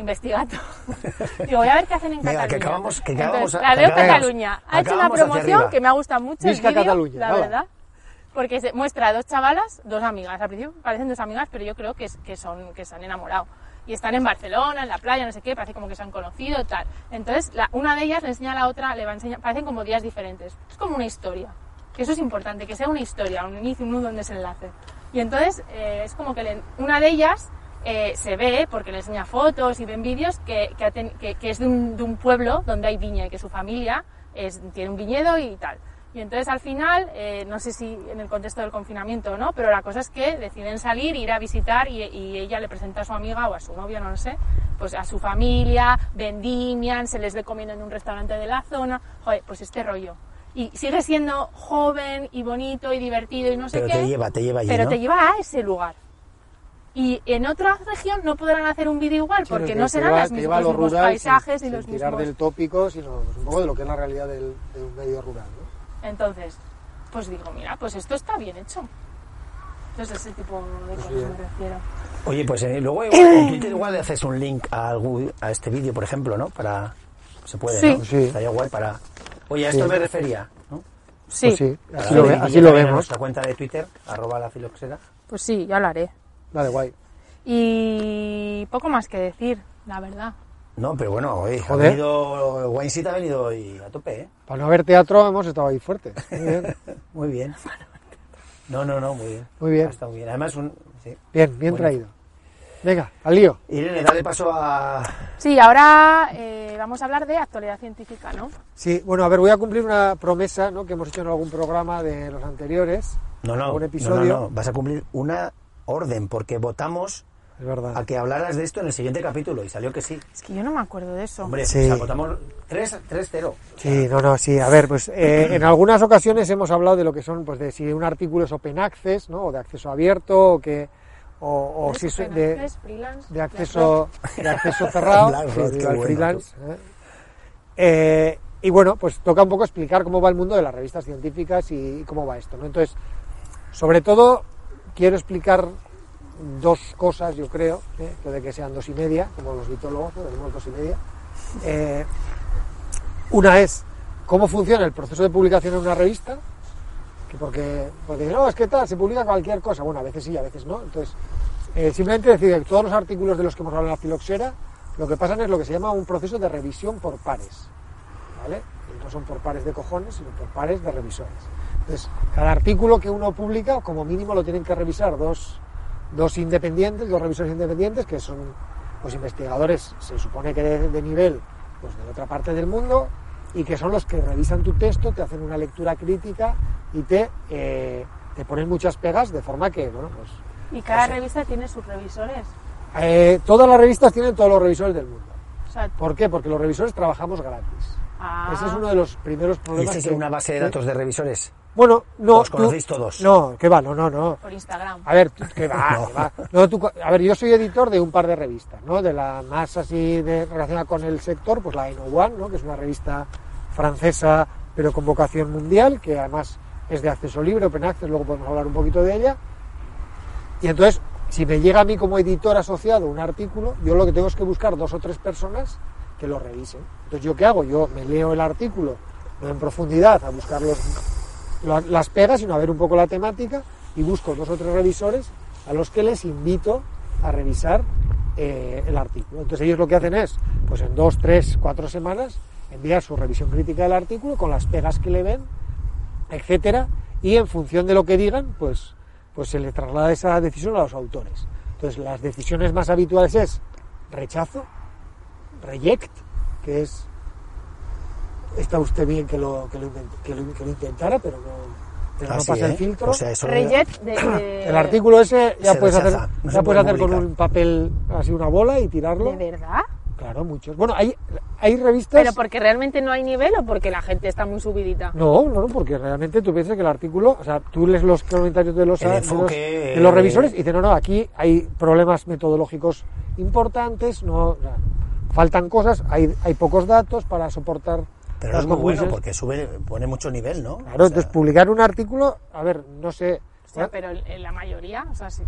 S2: Investigando. Digo, voy a ver qué hacen en
S3: Venga,
S2: Cataluña.
S3: que acabamos- que acabamos
S2: Entonces,
S3: a-
S2: la veo
S3: que
S2: Cataluña. Ha hecho una promoción que me ha gustado mucho el
S1: Visca
S2: vídeo,
S1: Cataluña,
S2: la
S1: hala.
S2: verdad. Porque se muestra a dos chavalas, dos amigas. Al principio parecen dos amigas, pero yo creo que, que, son, que se han enamorado. Y están en Barcelona, en la playa, no sé qué, parece como que se han conocido, tal. Entonces, la- una de ellas le enseña a la otra, le va a enseñar, parecen como días diferentes. Es como una historia. Que eso es importante, que sea una historia, un inicio, un nudo, un desenlace. Y entonces, eh, es como que le- una de ellas eh, se ve, porque le enseña fotos y ven vídeos, que, que, que- que es de un, de un pueblo donde hay viña y que su familia es, tiene un viñedo y tal. Y entonces al final, eh, no sé si en el contexto del confinamiento o no, pero la cosa es que deciden salir, ir a visitar y, y ella le presenta a su amiga o a su novia, no lo sé, pues a su familia, vendimian, se les ve comiendo en un restaurante de la zona, joder, pues este rollo. Y sigue siendo joven y bonito y divertido y no sé
S3: Pero
S2: qué.
S3: te lleva, te lleva allí,
S2: Pero
S3: ¿no?
S2: te lleva a ese lugar. Y en otra región no podrán hacer un vídeo igual,
S1: Sí,
S2: porque
S1: que
S2: no serán
S1: lleva-
S2: las mismas- los
S1: lo
S2: mismos
S1: rural
S2: paisajes
S1: sin-
S2: y los
S1: sin tirar
S2: mismos...
S1: del tópico, sino pues, un poco de lo que es la realidad del- de un medio rural. ¿no?
S2: Entonces, pues digo, mira, pues esto está bien hecho. Entonces, ese tipo de cosas
S1: sí.
S2: me refiero.
S3: Oye, pues eh, luego igual, en Twitter igual le haces un link a, algún- a este vídeo, por ejemplo, ¿no? Para... Se puede,
S2: Sí.
S3: ¿no?
S1: Sí.
S3: Estaría guay para... Oye, a esto
S1: Sí.
S3: me refería, ¿no?
S2: Sí,
S1: Pues así lo, así lo vemos.
S3: nuestra cuenta de Twitter, arroba la filoxera.
S2: pues sí, ya lo haré.
S1: Vale, guay.
S2: Y poco más que decir, la verdad.
S3: No, pero bueno, oye, ha
S1: Joder.
S3: venido... Wine City ha venido hoy a tope, ¿eh?
S1: Para no haber teatro hemos estado ahí fuertes. Muy bien,
S3: Muy bien. No, no, no, muy bien.
S1: Muy bien.
S3: Ha estado muy bien. Además, un... Sí.
S1: bien, bien
S3: Bueno.
S1: traído. Venga, al lío.
S3: Irene, dale paso a...
S2: Sí, ahora eh, vamos a hablar de actualidad científica, ¿no?
S1: Sí, bueno, a ver, voy a cumplir una promesa ¿no? que hemos hecho en algún programa de los anteriores.
S3: No, no,
S1: Un
S3: no,
S1: episodio.
S3: no, no, vas a cumplir una orden, porque votamos
S1: es verdad.
S3: a que hablaras de esto en el siguiente capítulo y salió que sí.
S2: Es que yo no me acuerdo de eso.
S3: Hombre,
S1: Sí.
S3: pues agotamos 3 3-0.
S1: Sí, no, no, sí. A ver, pues eh, en algunas ocasiones hemos hablado de lo que son, pues de si un artículo es open access, ¿no? O de acceso abierto, o que, o, o si es de,
S2: access,
S1: de acceso, de acceso cerrado,
S3: Blackrock,
S1: sí,
S3: bueno,
S1: freelance. ¿eh? Eh, y bueno, pues toca un poco explicar cómo va el mundo de las revistas científicas y, y cómo va esto, ¿no? Entonces, sobre todo, quiero explicar dos cosas, yo creo, ¿eh? puede que sean dos y media, como los vitólogos, tenemos dos y media. Eh, una es cómo funciona el proceso de publicación en una revista, que porque, porque no, es que tal, se publica cualquier cosa, bueno, a veces sí, a veces no. Entonces, eh, simplemente decir que todos los artículos de los que hemos hablado en la filoxera, lo que pasan es lo que se llama un proceso de revisión por pares, ¿vale? No son por pares de cojones, sino por pares de revisores. Entonces, cada artículo que uno publica, como mínimo lo tienen que revisar dos, dos independientes, dos revisores independientes, que son pues investigadores, se supone que de, de nivel, pues de otra parte del mundo, y que son los que revisan tu texto, te hacen una lectura crítica y te, eh, te ponen muchas pegas, de forma que, bueno, pues
S2: Y cada revista tiene sus revisores.
S1: eh, todas las revistas tienen todos los revisores del mundo. ¿Por qué? Porque los revisores trabajamos gratis.
S2: ah,
S1: Ese es uno de los primeros
S3: ¿Y
S1: problemas.
S3: es
S1: que-
S3: una base de datos de revisores?
S1: Bueno, no.
S3: ¿Os conocéis todos?
S1: No, que va, no, no, no.
S2: por Instagram.
S1: A ver, que va,
S3: No.
S1: que va. No, tú- a ver, yo soy editor de un par de revistas, ¿no? De la más así de, relacionada con el sector, pues la Eno One, ¿no? Que es una revista francesa, pero con vocación mundial, que además es de acceso libre, open access, luego podemos hablar un poquito de ella. Y entonces, si me llega a mí como editor asociado un artículo, yo lo que tengo es que buscar dos o tres personas que lo revisen. Entonces, ¿yo qué hago? Yo me leo el artículo no en profundidad a buscar los, las pegas, sino a ver un poco la temática y busco dos o tres revisores a los que les invito a revisar eh, el artículo. Entonces ellos lo que hacen es, pues en dos, tres, cuatro semanas, enviar su revisión crítica del artículo con las pegas que le ven, etcétera, y en función de lo que digan, pues, pues se le traslada esa decisión a los autores. Entonces las decisiones más habituales es rechazo, reject, que es está usted bien que lo, que lo, que lo- que lo intentara, pero no, pero no
S3: Así,
S1: pasa el filtro.
S3: O sea, eso
S2: de, de-
S1: el artículo ese ya
S3: Se
S1: puedes hacer,
S3: no
S1: ya
S3: puede
S1: puedes hacer con un papel así una bola y tirarlo.
S2: ¿De verdad?
S1: Claro, muchos. Bueno, hay, hay revistas.
S2: ¿Pero porque realmente no hay nivel o porque la gente está muy subidita?
S1: No, no, no, porque realmente tú piensas que el artículo, o sea, tú lees los comentarios de los, de los,
S3: enfoque,
S1: de los
S3: eh,
S1: revisores y dicen, no, no, aquí hay problemas metodológicos importantes, no, o sea, faltan cosas, hay, hay pocos datos para soportar
S3: Pero
S1: las
S3: es muy bueno porque sube, pone mucho nivel, ¿no?
S1: Claro,
S3: O sea,
S1: entonces publicar un artículo, a ver, no sé,
S2: Hostia, pero en la mayoría, o sea, sí.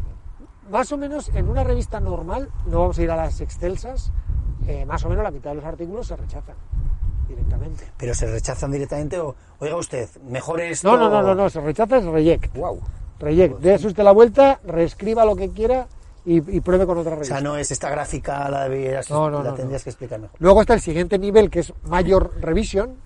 S1: más o menos en una revista normal, no vamos a ir a las excelsas, eh, más o menos la mitad de los artículos se rechazan directamente.
S3: pero se rechazan directamente o, oiga usted, mejor esto...
S1: No, no, no, no, no, se rechaza es reject.
S3: Wow.
S1: Reject. Dese usted la vuelta, reescriba lo que quiera y, y pruebe con otra
S3: O
S1: revista.
S3: sea, no es esta gráfica, la,
S1: No, no,
S3: la
S1: no,
S3: tendrías
S1: no.
S3: que explicar mejor.
S1: Luego está el siguiente nivel que es mayor revisión,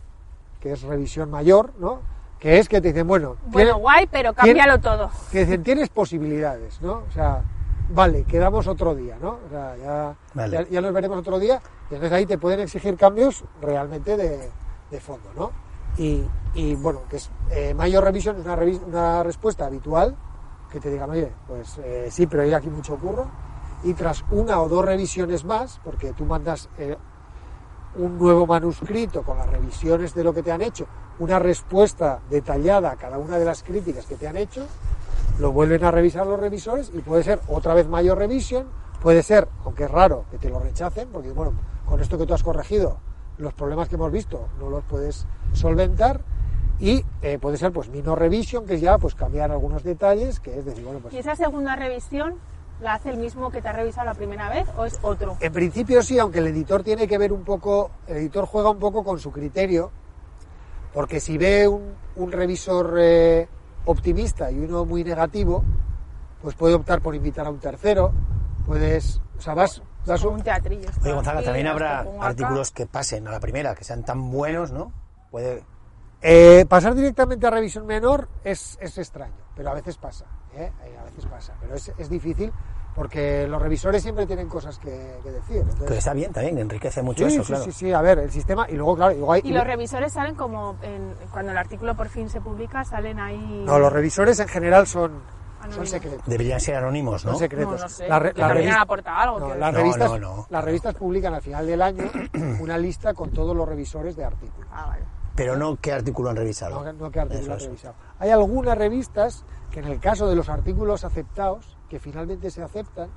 S1: que es revisión mayor, ¿no? Que es que te dicen, bueno,
S2: Bueno, guay, pero
S1: tiene-
S2: cámbialo todo.
S1: que dicen, tienes posibilidades, ¿no? O sea, vale, quedamos otro día, ¿no? O sea, ya,
S3: Vale.
S1: ya, ya nos veremos otro día y entonces ahí te pueden exigir cambios realmente de, de fondo, ¿no? Y, y, bueno, que es eh, mayor revisión es una, una respuesta habitual que te digan, oye, pues eh, sí, pero hay aquí mucho curro y tras una o dos revisiones más, porque tú mandas eh, un nuevo manuscrito con las revisiones de lo que te han hecho, una respuesta detallada a cada una de las críticas que te han hecho, lo vuelven a revisar los revisores y puede ser otra vez mayor revisión, puede ser, aunque es raro, que te lo rechacen, porque bueno, con esto que tú has corregido, los problemas que hemos visto no los puedes solventar y eh, puede ser pues minor revision, que es ya pues cambiar algunos detalles, que es decir, bueno, pues
S2: ¿Y esa segunda revisión la hace el mismo que te ha revisado la primera vez o es otro?
S1: En principio sí, aunque el editor tiene que ver un poco, el editor juega un poco con su criterio, porque si ve un, un revisor eh, optimista y uno muy negativo, pues puede optar por invitar a un tercero, puedes, o sea, vas,
S2: Como
S1: un,
S2: un teatrillo.
S3: Oye, Gonzaga, también habrá
S2: acá.
S3: artículos que pasen a la primera, que sean tan buenos, ¿no? Puede...
S1: Eh, pasar directamente a revisión menor es, es extraño, pero a veces pasa, ¿eh? Eh, a veces pasa, pero es, es difícil porque los revisores siempre tienen cosas que, que decir. entonces-
S3: Pero está bien también, enriquece mucho
S1: sí,
S3: eso,
S1: sí,
S3: claro.
S1: sí, sí, a ver, el sistema, y luego, claro, luego hay,
S2: Y los revisores salen como en- cuando el artículo por fin se publica, salen ahí.
S1: No, los revisores en general son secretos.
S3: Deberían ser anónimos, ¿no?
S1: Son secretos.
S2: No, no sé.
S1: La re- revista-
S2: aporta algo.
S1: No, las, revistas,
S3: no, no.
S1: las revistas publican al final del año una lista con todos los revisores de artículos.
S2: Ah, vale.
S3: Pero no qué artículo han revisado.
S1: No, no qué artículo han revisado. Hay algunas revistas que en el caso de los artículos aceptados, que finalmente se aceptan,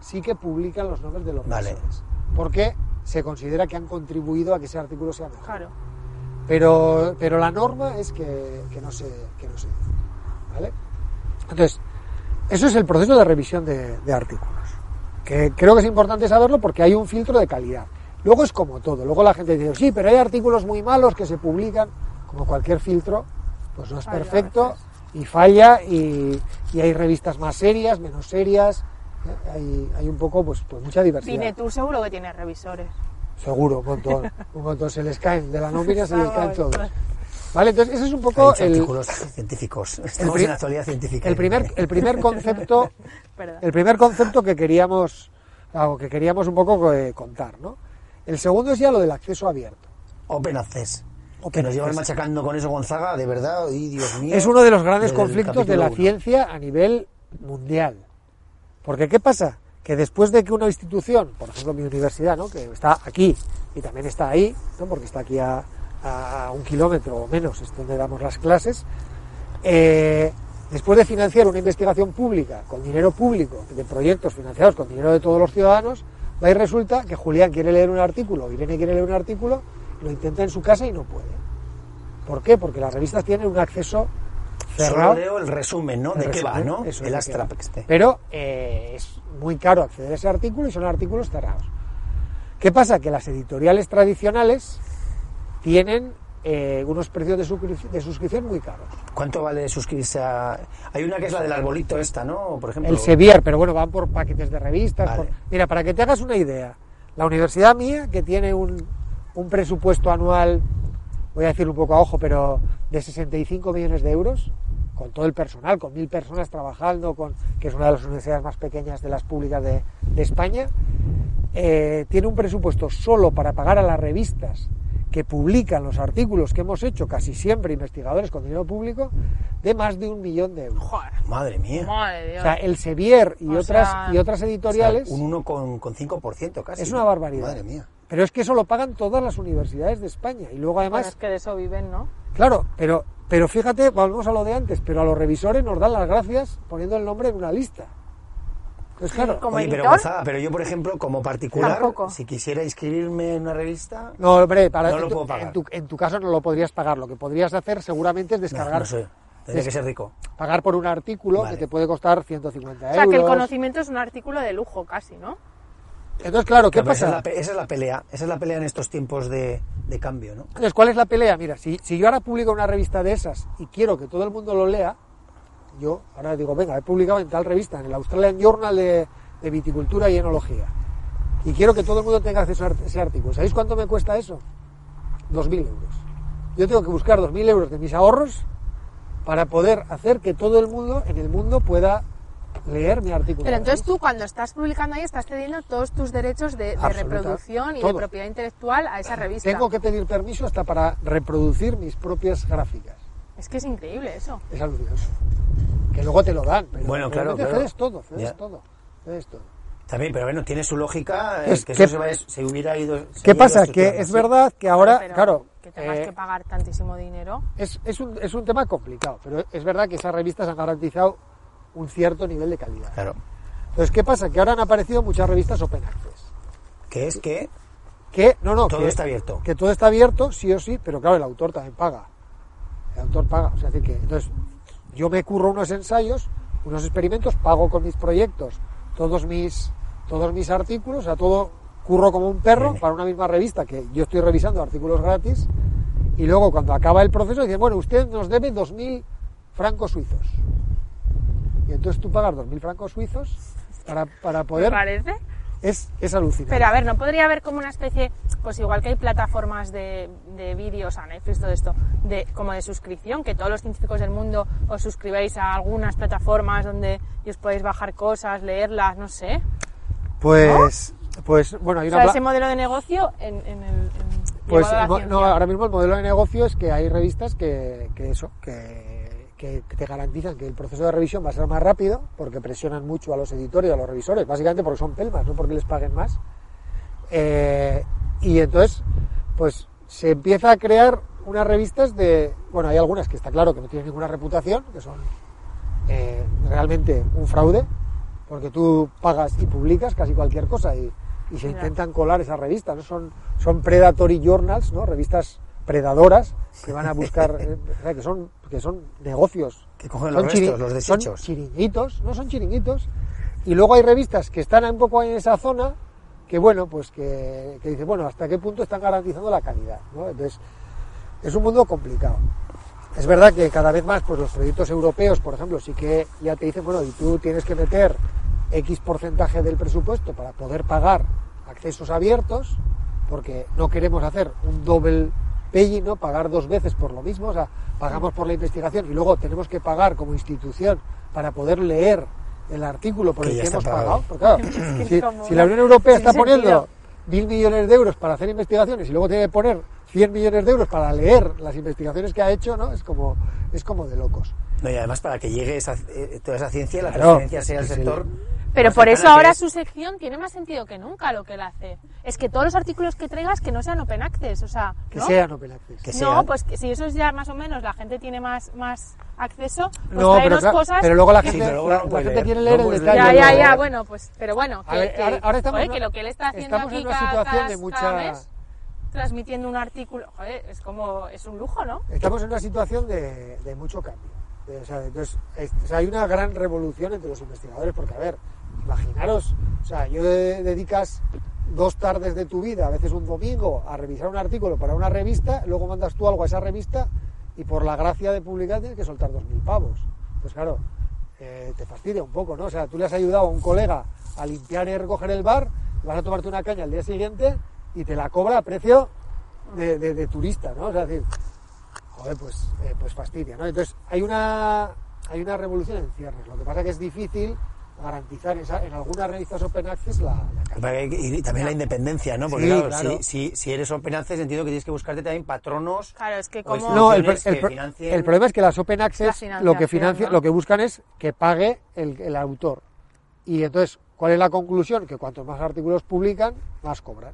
S1: sí que publican los nombres de los
S3: Vale.
S1: revisores. Porque se considera que han contribuido a que ese artículo sea mejor.
S2: Claro.
S1: Pero, pero la norma es que, que no se, que no se dice. ¿vale? Entonces, eso es el proceso de revisión de, de artículos. Que creo que es importante saberlo porque hay un filtro de calidad. Luego es como todo. Luego la gente dice, sí, pero hay artículos muy malos que se publican. Como cualquier filtro, pues no es perfecto y falla y, y hay revistas más serias, menos serias. ¿eh? Hay, hay un poco, pues, pues mucha diversidad.
S2: Vine, tú seguro que tienes revisores.
S1: Seguro, un montón. Un montón. Se les caen, de la nómina se les caen todos. Vale, entonces ese es un poco el,
S3: artículos científicos. Estamos
S1: pri-
S3: en la actualidad científica.
S1: el primer, el primer concepto, el primer concepto que queríamos, o que queríamos un poco eh, contar, ¿no? El segundo es ya lo del acceso abierto.
S3: Open Access.
S1: Open
S3: que nos llevan
S1: Access.
S3: machacando con eso Gonzaga, de verdad, y Dios mío.
S1: Es uno de los grandes conflictos de la
S3: uno.
S1: ciencia a nivel mundial. Porque ¿qué pasa? Que después de que una institución, por ejemplo mi universidad, ¿no? que está aquí y también está ahí, ¿no? porque está aquí a, a un kilómetro o menos, es donde damos las clases, eh, después de financiar una investigación pública con dinero público, de proyectos financiados con dinero de todos los ciudadanos, va y resulta que Julián quiere leer un artículo, Irene quiere leer un artículo, lo intenta en su casa y no puede. ¿Por qué? Porque las revistas tienen un acceso cerrado.
S3: Solo leo el resumen, ¿no?
S1: El
S3: ¿De qué va, no?
S1: eso
S3: el.
S1: Pero eh, es muy caro acceder a ese artículo y son artículos cerrados. ¿Qué pasa? Que las editoriales tradicionales tienen eh, unos precios de, suscri- de suscripción muy caros.
S3: ¿Cuánto vale suscribirse a...? Hay una que es la del arbolito esta, ¿no? Por ejemplo.
S1: El Sevier, pero bueno, van por paquetes de revistas.
S3: Vale.
S1: por- Mira, para que te hagas una idea, la universidad mía, que tiene un, un presupuesto anual, voy a decir un poco a ojo, pero de 65 millones de euros, con todo el personal, con mil personas trabajando, con, que es una de las universidades más pequeñas de las públicas de, de España, eh, tiene un presupuesto solo para pagar a las revistas que publican los artículos que hemos hecho, casi siempre investigadores con dinero público, de más de un millón de euros.
S2: Joder.
S3: Madre mía.
S2: Madre de Dios.
S1: O sea, el Sevier y
S2: O
S1: otras
S2: sea,
S1: y otras
S3: O sea,
S1: editoriales,
S3: un 1,5% casi.
S1: Es una barbaridad.
S3: Madre mía.
S1: pero es que eso lo pagan todas las universidades de España y luego
S2: Bueno,
S1: además,
S2: es que de eso viven, ¿no?
S1: claro, pero pero fíjate, volvemos a lo de antes, pero a los revisores nos dan las gracias poniendo el nombre en una lista. Entonces, claro,
S2: como
S3: Oye, pero? Gonzaga, pero yo, por ejemplo, como particular,
S2: Tampoco.
S3: si quisiera inscribirme en una revista,
S1: no, hombre, para,
S3: No
S1: en,
S3: lo
S1: tu,
S3: puedo pagar.
S1: en tu- en tu caso no lo podrías pagar. Lo que podrías hacer seguramente es
S3: no,
S1: descargar,
S3: no sé, tendría que ser rico.
S1: pagar por un artículo
S3: Vale.
S1: que te puede costar 150
S2: O sea,
S1: euros.
S2: que el conocimiento es un artículo de lujo casi, ¿no?
S1: Entonces, claro, ¿qué
S3: Claro, esa, es
S1: pasa?
S3: la, esa es la pelea, esa es la pelea en estos tiempos de, de cambio, ¿no?
S1: Entonces, ¿cuál es la pelea? Mira, si, si yo ahora publico una revista de esas y quiero que todo el mundo lo lea, yo ahora digo, venga, he publicado en tal revista, en el Australian Journal de, de Viticultura y Enología, y quiero que todo el mundo tenga acceso a ese artículo. ¿Sabéis cuánto me cuesta eso? 2.000 euros. Yo tengo que buscar 2.000 euros de mis ahorros para poder hacer que todo el mundo en el mundo pueda leer mi artículo.
S2: Pero entonces tú cuando estás publicando ahí estás cediendo todos tus derechos de, de reproducción y
S1: todo.
S2: de propiedad intelectual a esa revista.
S1: Tengo que pedir permiso hasta para reproducir mis propias gráficas.
S2: Es que es increíble eso.
S1: Es alucinante. Que luego te lo dan. Pero
S3: Bueno, claro, claro.
S1: cedes todo, cedes
S3: Ya.
S1: todo, cedes todo.
S3: También, pero bueno, tiene su lógica eh,
S1: Es
S3: que
S1: que-
S3: eso se, va- se hubiera ido. se
S1: ¿Qué pasa?
S3: ido
S1: Que es verdad que ahora,
S2: Pero
S1: claro,
S2: Que tengas
S1: eh,
S2: que pagar tantísimo dinero.
S1: es, es, un, es un tema complicado, pero es verdad que esas revistas han garantizado un cierto nivel de calidad.
S3: Claro.
S1: Entonces, ¿qué pasa? Que ahora han aparecido muchas revistas Open Access.
S3: Que es que
S1: Que, no, no,
S3: todo
S1: que,
S3: está abierto.
S1: que todo está abierto, sí o sí, pero claro, el autor también paga. El autor paga. O sea, es decir que, entonces, yo me curro unos ensayos, unos experimentos, pago con mis proyectos todos mis, todos mis artículos, o sea, todo curro como un perro para una misma revista que yo estoy revisando artículos gratis y luego cuando acaba el proceso dicen, bueno, usted nos debe 2.000 francos suizos. Y entonces tú pagas 2.000 francos suizos para, para
S2: ¿Me
S1: poder...
S2: parece?
S1: Es, es alucinante.
S2: Pero a ver, ¿no podría haber como una especie, pues igual que hay plataformas de, de vídeos, a Netflix, todo esto, de, como de suscripción, que todos los científicos del mundo os suscribáis a algunas plataformas donde y os podéis bajar cosas, leerlas, no sé.
S1: Pues, pues bueno, hay
S2: O
S1: una...
S2: sea,
S1: pla-
S2: ese modelo de negocio en, en el... en-
S1: Pues no, ahora mismo el modelo de negocio es que hay revistas que, que eso, que, que te garantizan que el proceso de revisión va a ser más rápido, porque presionan mucho a los editores y a los revisores, básicamente porque son pelmas, no porque les paguen más. Eh, y entonces, pues se empieza a crear unas revistas de, bueno, hay algunas que está claro que no tienen ninguna reputación, que son eh, realmente un fraude, porque tú pagas y publicas casi cualquier cosa y, y se intentan colar esas revistas, ¿no? Son, son predatory journals, ¿no? Revistas predadoras que van a buscar, eh, que son, que son negocios.
S3: Que cogen los
S1: Son
S3: restos, los
S1: Son
S3: desechos.
S1: chiringuitos, no son chiringuitos. Y luego hay revistas que están un poco en esa zona que, bueno, pues que, que dice, bueno, ¿hasta qué punto están garantizando la calidad? ¿no? Entonces, es un mundo complicado. Es verdad que cada vez más pues los proyectos europeos, por ejemplo, sí que ya te dicen, bueno, y tú tienes que meter X porcentaje del presupuesto para poder pagar accesos abiertos, porque no queremos hacer un doble paying, ¿no? Pagar dos veces por lo mismo, o sea, pagamos por la investigación y luego tenemos que pagar como institución para poder leer el artículo por
S3: Que
S1: el que
S3: está
S1: hemos
S3: pagado.
S1: pagado. Porque, claro,
S2: Es
S1: si,
S2: como
S1: si la Unión Europea está poniendo mil millones de euros para hacer investigaciones y luego tiene que poner 100 millones de euros para leer las investigaciones que ha hecho, ¿no? Es como, es como de locos.
S3: No, y además para que llegue esa, eh, toda esa ciencia, la transferencia sea
S1: que
S3: sector.
S2: Pero por eso ahora
S3: es-
S2: su sección tiene más sentido que nunca lo que él hace. Es que todos los artículos que traigas que no sean open access, o sea,
S1: Que sean open access.
S3: Que
S2: no,
S3: sean.
S2: pues que si eso es ya más o menos la gente tiene más más acceso, pues
S1: no, pero, claro,
S2: cosas.
S1: pero luego la gente,
S3: pero luego
S1: la, gente
S3: leer.
S1: quiere
S3: No
S1: leer el detalle.
S2: ya, ya, ya, bueno, pues, pero bueno, que,
S1: A ver,
S2: que-
S1: ahora- ahora estamos
S2: joder,
S1: en
S2: que lo que él está haciendo
S1: estamos en
S2: aquí
S1: una
S2: cada,
S1: situación
S2: cada-
S1: de mucha-
S2: mes, transmitiendo un artículo, joder, es como, es un lujo, ¿no?
S1: Estamos en una situación de, de mucho cambio. De- o sea, entonces, es- o sea, hay una gran revolución entre los investigadores, porque, a ver, imaginaros, o sea, yo de- dedicas dos tardes de tu vida, a veces un domingo, a revisar un artículo para una revista, luego mandas tú algo a esa revista y por la gracia de publicar tienes que soltar dos mil pavos. Pues claro, eh, te fastidia un poco, ¿no? O sea, tú le has ayudado a un colega a limpiar y recoger el bar, vas a tomarte una caña al día siguiente y te la cobra a precio de, de- de turista, ¿no? O sea, es decir, joder, pues, eh, pues fastidia, ¿no? Entonces, hay una, hay una revolución en cierres. Lo que pasa es que es difícil garantizar esa- en algunas revistas Open Access la, la calidad.
S3: Y también la independencia, ¿no? Porque
S1: Sí,
S3: claro,
S1: claro.
S3: Si, si, si eres Open Access, entiendo que tienes que buscarte también patronos.
S2: Claro, es que como...
S1: No, el,
S3: que financien-
S1: el problema es que las Open Access lo que, financia,
S2: ¿no?
S1: lo que buscan es que pague el, el autor. Y entonces, ¿cuál es la conclusión? Que cuantos más artículos publican, más cobran.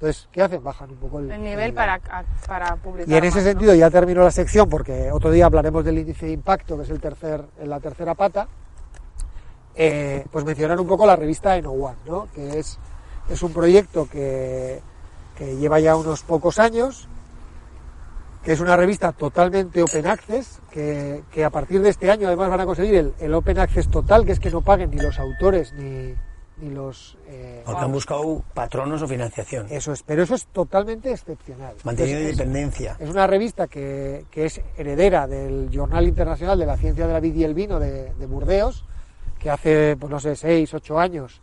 S1: Entonces, ¿qué hacen? Bajan un poco el,
S2: el nivel
S1: el-
S2: para, para publicar
S1: Y en ese
S2: más, ¿no?
S1: sentido ya termino la sección porque otro día hablaremos del índice de impacto, que es el tercer, en la tercera pata. Eh, pues mencionar un poco la revista Eno One, ¿no? que es, es un proyecto que, que lleva ya unos pocos años, que es una revista totalmente open access, que, que a partir de este año además van a conseguir el, el open access total, que es que no paguen ni los autores ni, ni los... eh,
S3: Porque han buscado patronos o financiación.
S1: eso es, pero eso es totalmente excepcional.
S3: Manteniendo
S1: Entonces, es-
S3: independencia.
S1: es una revista que, que es heredera del Journal Internacional de la Ciencia de la Vid y el Vino de, de Burdeos, que hace, pues no sé, seis, ocho años,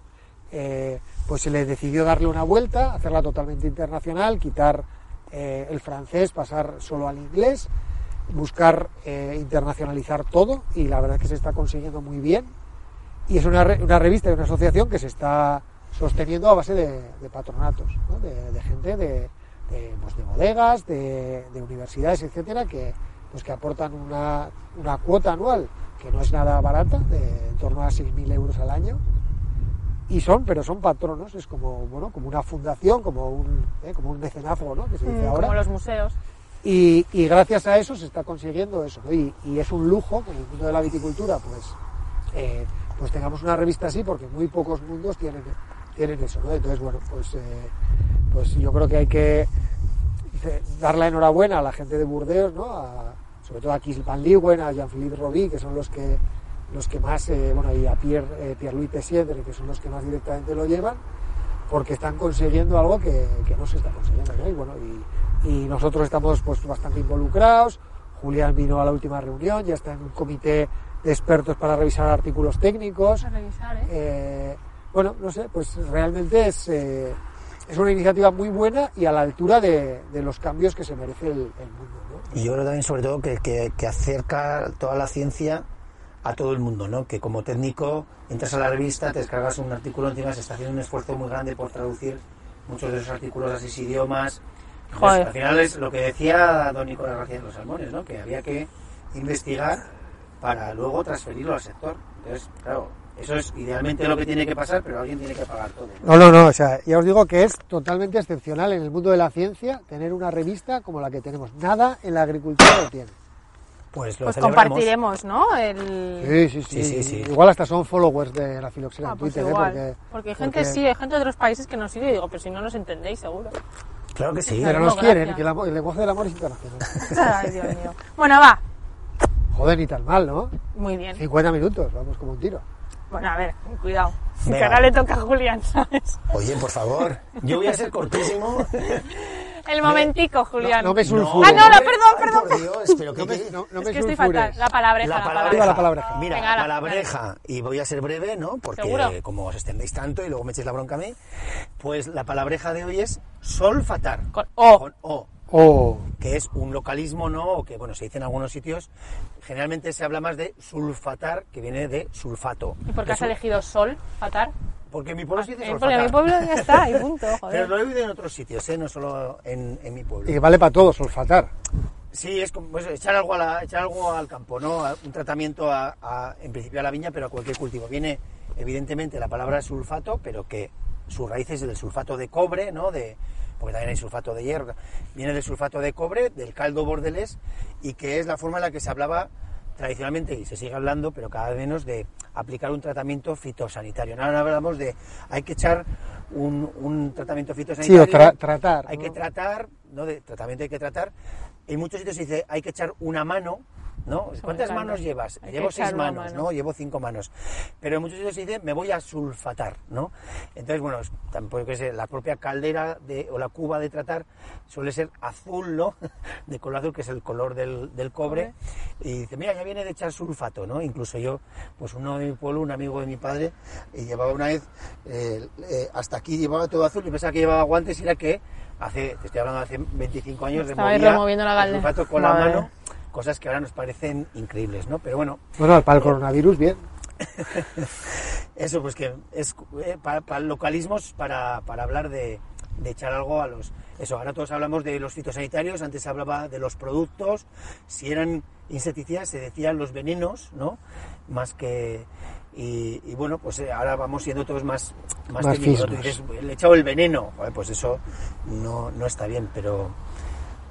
S1: eh, pues se le decidió darle una vuelta, hacerla totalmente internacional, quitar eh, el francés, pasar solo al inglés, buscar eh, internacionalizar todo, y la verdad es que se está consiguiendo muy bien. Y es una, re- una revista y una asociación que se está sosteniendo a base de, de patronatos, ¿no? de, de gente de, de, pues, de bodegas, de, de universidades, etcétera, que, pues, que aportan una, una cuota anual que no es nada barata, de en torno a 6.000 euros al año. Y son, pero son patronos, es como, bueno, como una fundación, como un, ¿eh? como un mecenazgo, ¿no? Que se dice
S2: Mm,
S1: ahora.
S2: Como los museos.
S1: Y, y gracias a eso se está consiguiendo eso. ¿no? Y, y es un lujo que en el mundo de la viticultura, pues, eh, pues tengamos una revista así, porque muy pocos mundos tienen, tienen eso. ¿no? Entonces, bueno, pues, eh, pues yo creo que hay que dar la enhorabuena a la gente de Burdeos, ¿no? A- sobre todo a Kis Van Leeuwen, a Jean-Philippe Roby, que son los que los que más, eh, bueno, y a Pierre, eh, Pierre-Louis Tessier, que son los que más directamente lo llevan, porque están consiguiendo algo que, que no se está consiguiendo, ¿no? Y bueno, y, nosotros estamos pues bastante involucrados. Julián vino a la última reunión, ya está en un comité expertos para revisar artículos técnicos.
S2: A revisar, ¿eh?
S1: Eh, bueno, no sé, pues realmente es, eh, es una iniciativa muy buena y a la altura de, de los cambios que se merece el, el mundo. ¿no?
S3: Y yo creo también, sobre todo, que, que, que acerca toda la ciencia a todo el mundo, ¿no? Que como técnico entras a la revista, te descargas un artículo, encima se está haciendo un esfuerzo muy grande por traducir muchos de esos artículos a seis idiomas. Al final es lo que decía don Nicolás García de los Salmones, ¿no? Que había que investigar para luego transferirlo al sector. Entonces, claro, eso es idealmente lo que tiene que pasar, pero alguien tiene que pagar todo. ¿no?
S1: No, no, o sea, ya os digo que es totalmente excepcional en el mundo de la ciencia tener una revista como la que tenemos. Nada en la agricultura lo tiene.
S3: Pues lo
S2: Pues compartiremos, ¿no? El...
S1: Sí, sí, sí,
S3: Sí, sí, sí.
S1: Igual hasta son followers de la filoxera
S2: Ah,
S1: en
S2: pues
S1: Twitter, ¿eh? porque,
S2: porque hay gente,
S1: porque-
S2: sí, hay gente de otros países que nos sigue y digo, pero si no nos entendéis, seguro.
S3: Claro que sí.
S1: Pero
S2: No,
S1: nos quieren, que el lenguaje del amor es internacional.
S2: Ay, Dios mío. Bueno, va.
S1: Joder, ni tan mal, ¿no?
S2: Muy bien.
S1: 50 minutos, vamos como un tiro.
S2: Bueno, a ver, cuidado. Que ahora le toca a Julián, ¿sabes?
S3: Oye, por favor, yo voy a ser cortísimo.
S2: El momentico, Julián.
S1: No me sulfures.
S2: Ah, no, no,
S3: hombre,
S2: perdón,
S3: ay,
S2: perdón.
S3: Por Dios, pero
S1: No
S3: que
S1: me, no, no
S2: es
S1: me
S2: que estoy fatal. La palabreja,
S3: La
S2: la,
S3: palabreja.
S1: La palabreja.
S3: Mira,
S2: Venga, la-
S3: palabreja, y voy a ser breve, ¿no? Porque
S2: ¿Seguro?
S3: como os extendéis tanto y luego me echéis la bronca a mí, pues la palabreja de hoy es solfatar.
S2: Con O.
S3: Con O,
S1: Oh,
S3: que es un localismo, ¿no? O que, bueno, se dice en algunos sitios. Generalmente se habla más de sulfatar, que viene de sulfato.
S2: ¿Y por qué has elegido sol, fatar?
S3: Porque en mi pueblo se dice solfatar.
S2: porque en mi pueblo ya está, y punto,
S3: Pero
S2: joder.
S3: lo he oído en otros sitios, ¿eh? No solo en, en mi pueblo.
S1: y vale para todos, olfatar.
S3: Sí, es como pues, echar, algo a la- echar algo al campo, ¿no? A- Un tratamiento, a, a- en principio a la viña, pero a cualquier cultivo. Viene, evidentemente, la palabra sulfato, pero que su raíz es del sulfato de cobre, ¿no? De, porque también hay sulfato de hierro. Viene del sulfato de cobre, del caldo bordelés, y que es la forma en la que se hablaba tradicionalmente, y se sigue hablando, pero cada vez menos, de aplicar un tratamiento fitosanitario. Ahora hablamos de, hay que echar un, un tratamiento
S1: Sí,
S3: fitosanitario.
S1: o tra- tratar.
S3: Hay
S1: ¿no?
S3: que tratar, ¿no? De tratamiento hay que tratar. En muchos sitios se dice hay que echar una mano, ¿no? ¿Cuántas manos llevas?
S2: Hay
S3: Llevo seis manos,
S2: mano.
S3: ¿no? Llevo cinco manos. Pero muchos sitios se dice me voy a sulfatar, ¿no? Entonces, bueno, tampoco que sé, la propia caldera de, o la cuba de tratar suele ser azul, ¿no? De color azul, que es el color del, del cobre. Y dice, mira, ya viene de echar sulfato, ¿no? Incluso yo, pues uno de mi pueblo, un amigo de mi padre, y llevaba una vez, eh, eh, hasta aquí llevaba todo azul y pensaba que llevaba guantes y era que hace, te estoy hablando de hace 25 años,
S2: Estaba
S3: removía
S2: removiendo la
S3: el sulfato con la mano, cosas que ahora nos parecen increíbles, ¿no? Pero bueno,
S1: Bueno, para el coronavirus, bien.
S3: eso pues que es eh, para, para localismos para, para hablar de, de echar algo a los eso ahora todos hablamos de los fitosanitarios antes se hablaba de los productos si eran insecticidas se decían los venenos no más que y, y bueno pues eh, ahora vamos siendo todos más más,
S1: Más
S3: técnicos, le he echado el veneno pues eso no, no está bien pero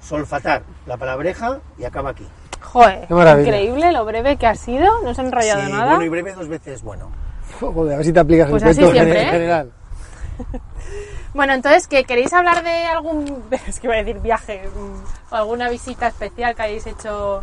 S3: solfatar la palabreja y acaba aquí
S2: Joder, increíble lo breve que ha sido, no se ha enrollado
S3: Sí,
S2: nada.
S3: bueno y breve dos veces bueno
S1: Joder, a ver si te aplicas
S2: Pues
S1: el
S2: así
S1: cuento
S2: siempre,
S1: en
S2: ¿eh?
S1: general.
S2: Bueno, entonces, ¿qué queréis hablar de algún, es que iba a decir viaje, mm, o alguna visita especial que hayáis hecho,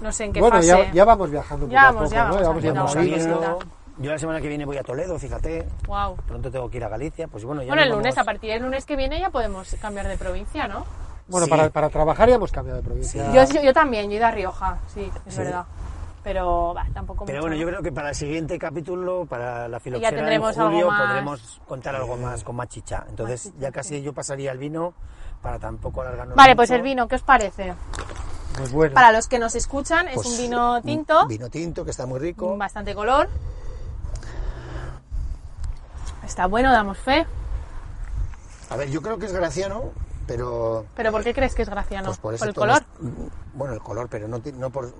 S2: no sé en qué
S1: Bueno,
S2: fase?
S1: ya, ya vamos viajando
S2: Ya
S1: poco
S2: vamos,
S1: a
S2: ya vamos
S1: yendo
S2: haciendo
S1: a
S3: Vamos saliendo. Yo la semana que viene voy a Toledo, fíjate.
S2: Wow.
S3: Pronto tengo que ir a Galicia. Pues bueno, ya
S2: Bueno, el lunes,
S3: vamos-
S2: a partir del lunes que viene ya podemos cambiar de provincia, ¿no?
S1: Bueno,
S3: Sí.
S1: para, para trabajar ya hemos cambiado de provincia.
S2: Yo, yo, yo también, yo he ido a Rioja, sí, es
S3: Sí.
S2: verdad. Pero, va, tampoco
S3: Pero
S2: mucho,
S3: bueno,
S2: ¿no?
S3: yo creo que para el siguiente capítulo, para la filoxera
S2: tendremos
S3: en julio,
S2: algo más-
S3: podremos contar algo más con más chicha. Entonces
S2: chicha,
S3: ya casi yo pasaría al vino para tampoco alargarnos
S2: Vale, pues el vino, ¿qué os parece?
S1: Pues bueno.
S2: Para los que nos escuchan, es
S3: Pues,
S2: un vino
S3: un
S2: tinto,
S3: Vino tinto, que está muy rico.
S2: con bastante color. Está bueno, damos fe.
S3: A ver, yo creo que es graciano, pero...
S2: ¿Pero por qué crees que es graciano?
S3: Pues por,
S2: el color?
S3: Bueno, el color, pero no, no por...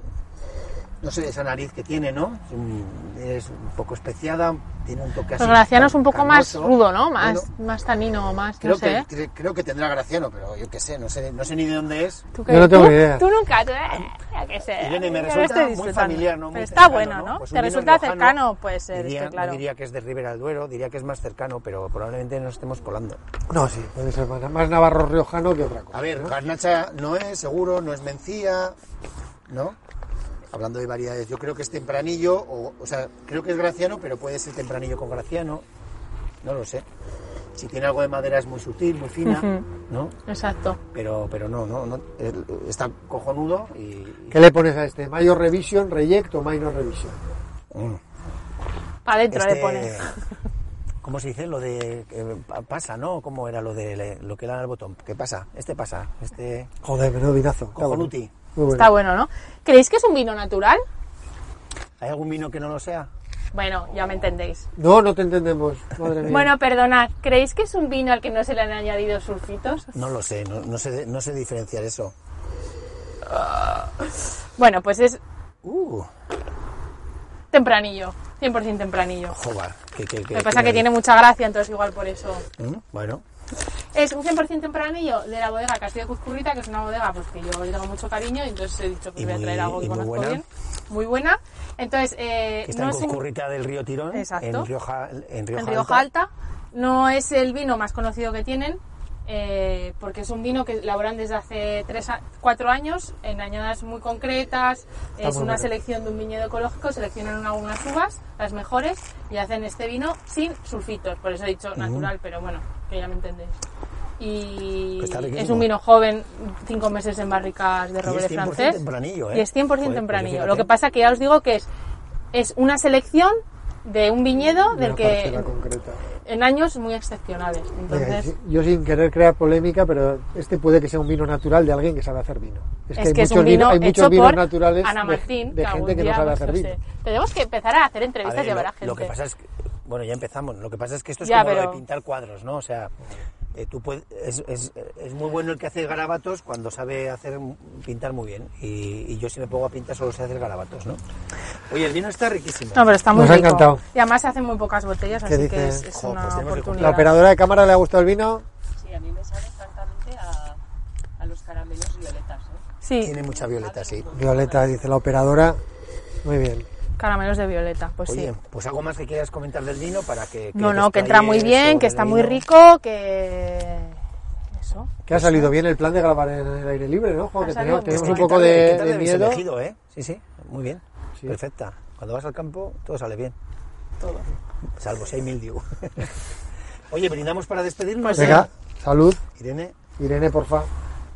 S3: No sé, esa nariz que tiene, ¿no? Es un, es un poco especiada, tiene un toque así.
S2: Pues graciano es un poco más rudo, ¿no? Más,
S3: Bueno,
S2: más tanino, más,
S3: creo,
S2: no sé. ¿eh?
S3: que, cre- creo que tendrá graciano, pero yo qué sé, no sé, no sé ni de dónde es.
S2: ¿Tú
S1: Yo no tengo
S2: ¿Tú?
S1: idea.
S2: Tú nunca, tú, eh, ya que sé.
S3: Irene, me resulta muy familiar, ¿no? Muy
S2: Pero está
S3: cercano,
S2: bueno, ¿no?
S3: Pues
S2: Te resulta
S3: riojano,
S2: cercano, pues ser
S3: diría,
S2: este, claro.
S3: No diría que es de Ribera del Duero, diría que es más cercano, pero probablemente nos estemos colando.
S1: No, sí, puede ser más, más navarro riojano que otra cosa.
S3: A ver,
S1: ¿no?
S3: garnacha no es, seguro, no es mencía, ¿no? Hablando de variedades, yo creo que es tempranillo, o, o sea, creo que es graciano, pero puede ser tempranillo con graciano, no lo sé. Si tiene algo de madera es muy sutil, muy fina, ¿no?
S2: Exacto.
S3: Pero, pero no, no, no, está cojonudo y...
S1: ¿Qué le pones a este? ¿Mayor Revision, Reject o Minor Revision?
S3: Mm.
S2: Para adentro
S3: Este,
S2: le pones.
S3: ¿Cómo se dice? Lo de... pa- pasa, ¿no? ¿Cómo era lo de le- lo que era el botón? ¿Qué pasa? Este pasa, este...
S1: Joder, menudo vinazo. Está bueno.
S3: Cojonuti.
S1: Muy bueno.
S2: Está bueno, ¿no? ¿Creéis que es un vino natural?
S3: ¿Hay algún vino que no lo sea?
S2: Bueno, ya me entendéis.
S1: No, no te entendemos, madre mía.
S2: Bueno, perdonad, ¿creéis que es un vino al que no se le han añadido sulfitos?
S3: No lo sé, no, no sé, no sé diferenciar eso.
S2: Bueno, pues es
S3: Uh,
S2: tempranillo, 100% tempranillo.
S3: Joder, que, que,
S2: Lo que pasa es que tiene mucha gracia, entonces igual por eso.
S3: ¿Mm? Bueno,
S2: Es un 100% tempranillo de la bodega Castillo de Cuzcurrita, que es una bodega pues que yo le tengo mucho cariño, y entonces he dicho que
S3: Y
S2: voy a traer algo que conozco
S3: buena.
S2: bien. Muy buena. Entonces, eh,
S3: que está
S2: no
S3: en
S2: es un-
S3: Coscurrita del río Tirón,
S2: Exacto.
S3: en Rioja, en Rioja,
S2: en Rioja Alta. No es el vino más conocido que tienen, eh, porque es un vino que elaboran desde hace 3 a 4 años en añadas muy concretas. es
S1: muy
S2: una
S1: bueno.
S2: selección de un viñedo ecológico, seleccionan algunas uvas, las mejores, y hacen este vino sin sulfitos. Por eso he dicho natural, pero bueno, que ya me entendéis. Y
S3: Que riquísimo.
S2: es un vino joven, 5 meses en barricas de
S3: Y es
S2: roble
S3: 100%
S2: francés.
S3: tempranillo, ¿eh?
S2: Y es 100%
S3: Joder, pues
S2: tempranillo.
S3: fíjate.
S2: Lo que pasa que ya os digo que es, es una selección de un viñedo
S1: de
S2: del que
S1: concreta.
S2: en años muy excepcionales. Entonces,
S1: yo sin querer crear polémica, pero este puede que sea un vino natural de alguien que sabe hacer vino.
S2: es,
S1: hay
S2: que es
S1: muchos
S2: un vino
S1: hay
S2: hecho
S1: muchos vinos
S2: por
S1: naturales
S2: Ana
S1: de-
S2: Martín,
S1: de,
S2: algún
S1: gente que no sabe
S2: pues,
S1: hacer
S2: no
S1: vino.
S2: Tenemos que empezar a hacer
S3: A
S2: entrevistas
S3: ver,
S2: y llevar a
S3: lo,
S2: gente.
S3: lo que pasa es que, bueno, ya empezamos. Lo que pasa es que esto es
S2: Ya,
S3: como lo de pintar cuadros, ¿no? O sea, eh, tú puedes, es, es, es muy bueno el que hace garabatos cuando sabe hacer pintar muy bien. Y, y yo si me pongo a pintar solo sé hacer garabatos, ¿no? Oye, el vino está riquísimo.
S2: No, pero está muy
S1: Nos ha
S2: rico.
S1: encantado.
S2: Y además se hacen muy pocas botellas,
S1: ¿Qué
S2: así
S1: dice?
S2: que es, es
S3: Jo,
S2: una
S3: pues
S2: oportunidad.
S1: ¿La operadora de cámara le ha gustado el vino?
S5: Sí, a mí me sabe francamente a, a los caramelos violetas. ¿eh?
S2: Sí,
S3: Tiene mucha violeta, sí.
S1: Violeta, dice la operadora. Muy bien.
S2: Caramelos de violeta, pues
S3: Oye,
S2: sí.
S3: pues algo más que quieras comentar del vino para que...
S2: No, no, que entra muy bien, que está muy rico, que... Eso.
S1: Que ha salido bien el plan de grabar en el aire libre, ¿no? Jo,
S2: Ha
S1: que teníamos un poco
S3: ¿Qué tal-
S1: de, miedo.
S3: elegido, eh? Sí, sí, muy bien.
S1: Sí.
S3: Perfecta. Cuando vas al campo, todo sale bien.
S2: Todo.
S3: Salvo si hay mildiu. Oye, brindamos para despedirnos.
S2: Pues
S1: Venga, salud.
S3: Irene,
S1: Irene, porfa.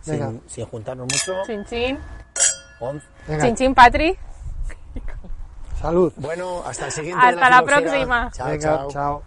S1: Venga,
S3: sin, sin juntarnos mucho.
S2: Chin chin.
S3: Onz.
S1: venga.
S2: Chin chin, Patri.
S1: Salud.
S3: Bueno, hasta el siguiente. de
S2: Hasta la
S3: filoxera.
S2: próxima.
S3: Chao,
S1: venga,
S3: chao.
S1: chao.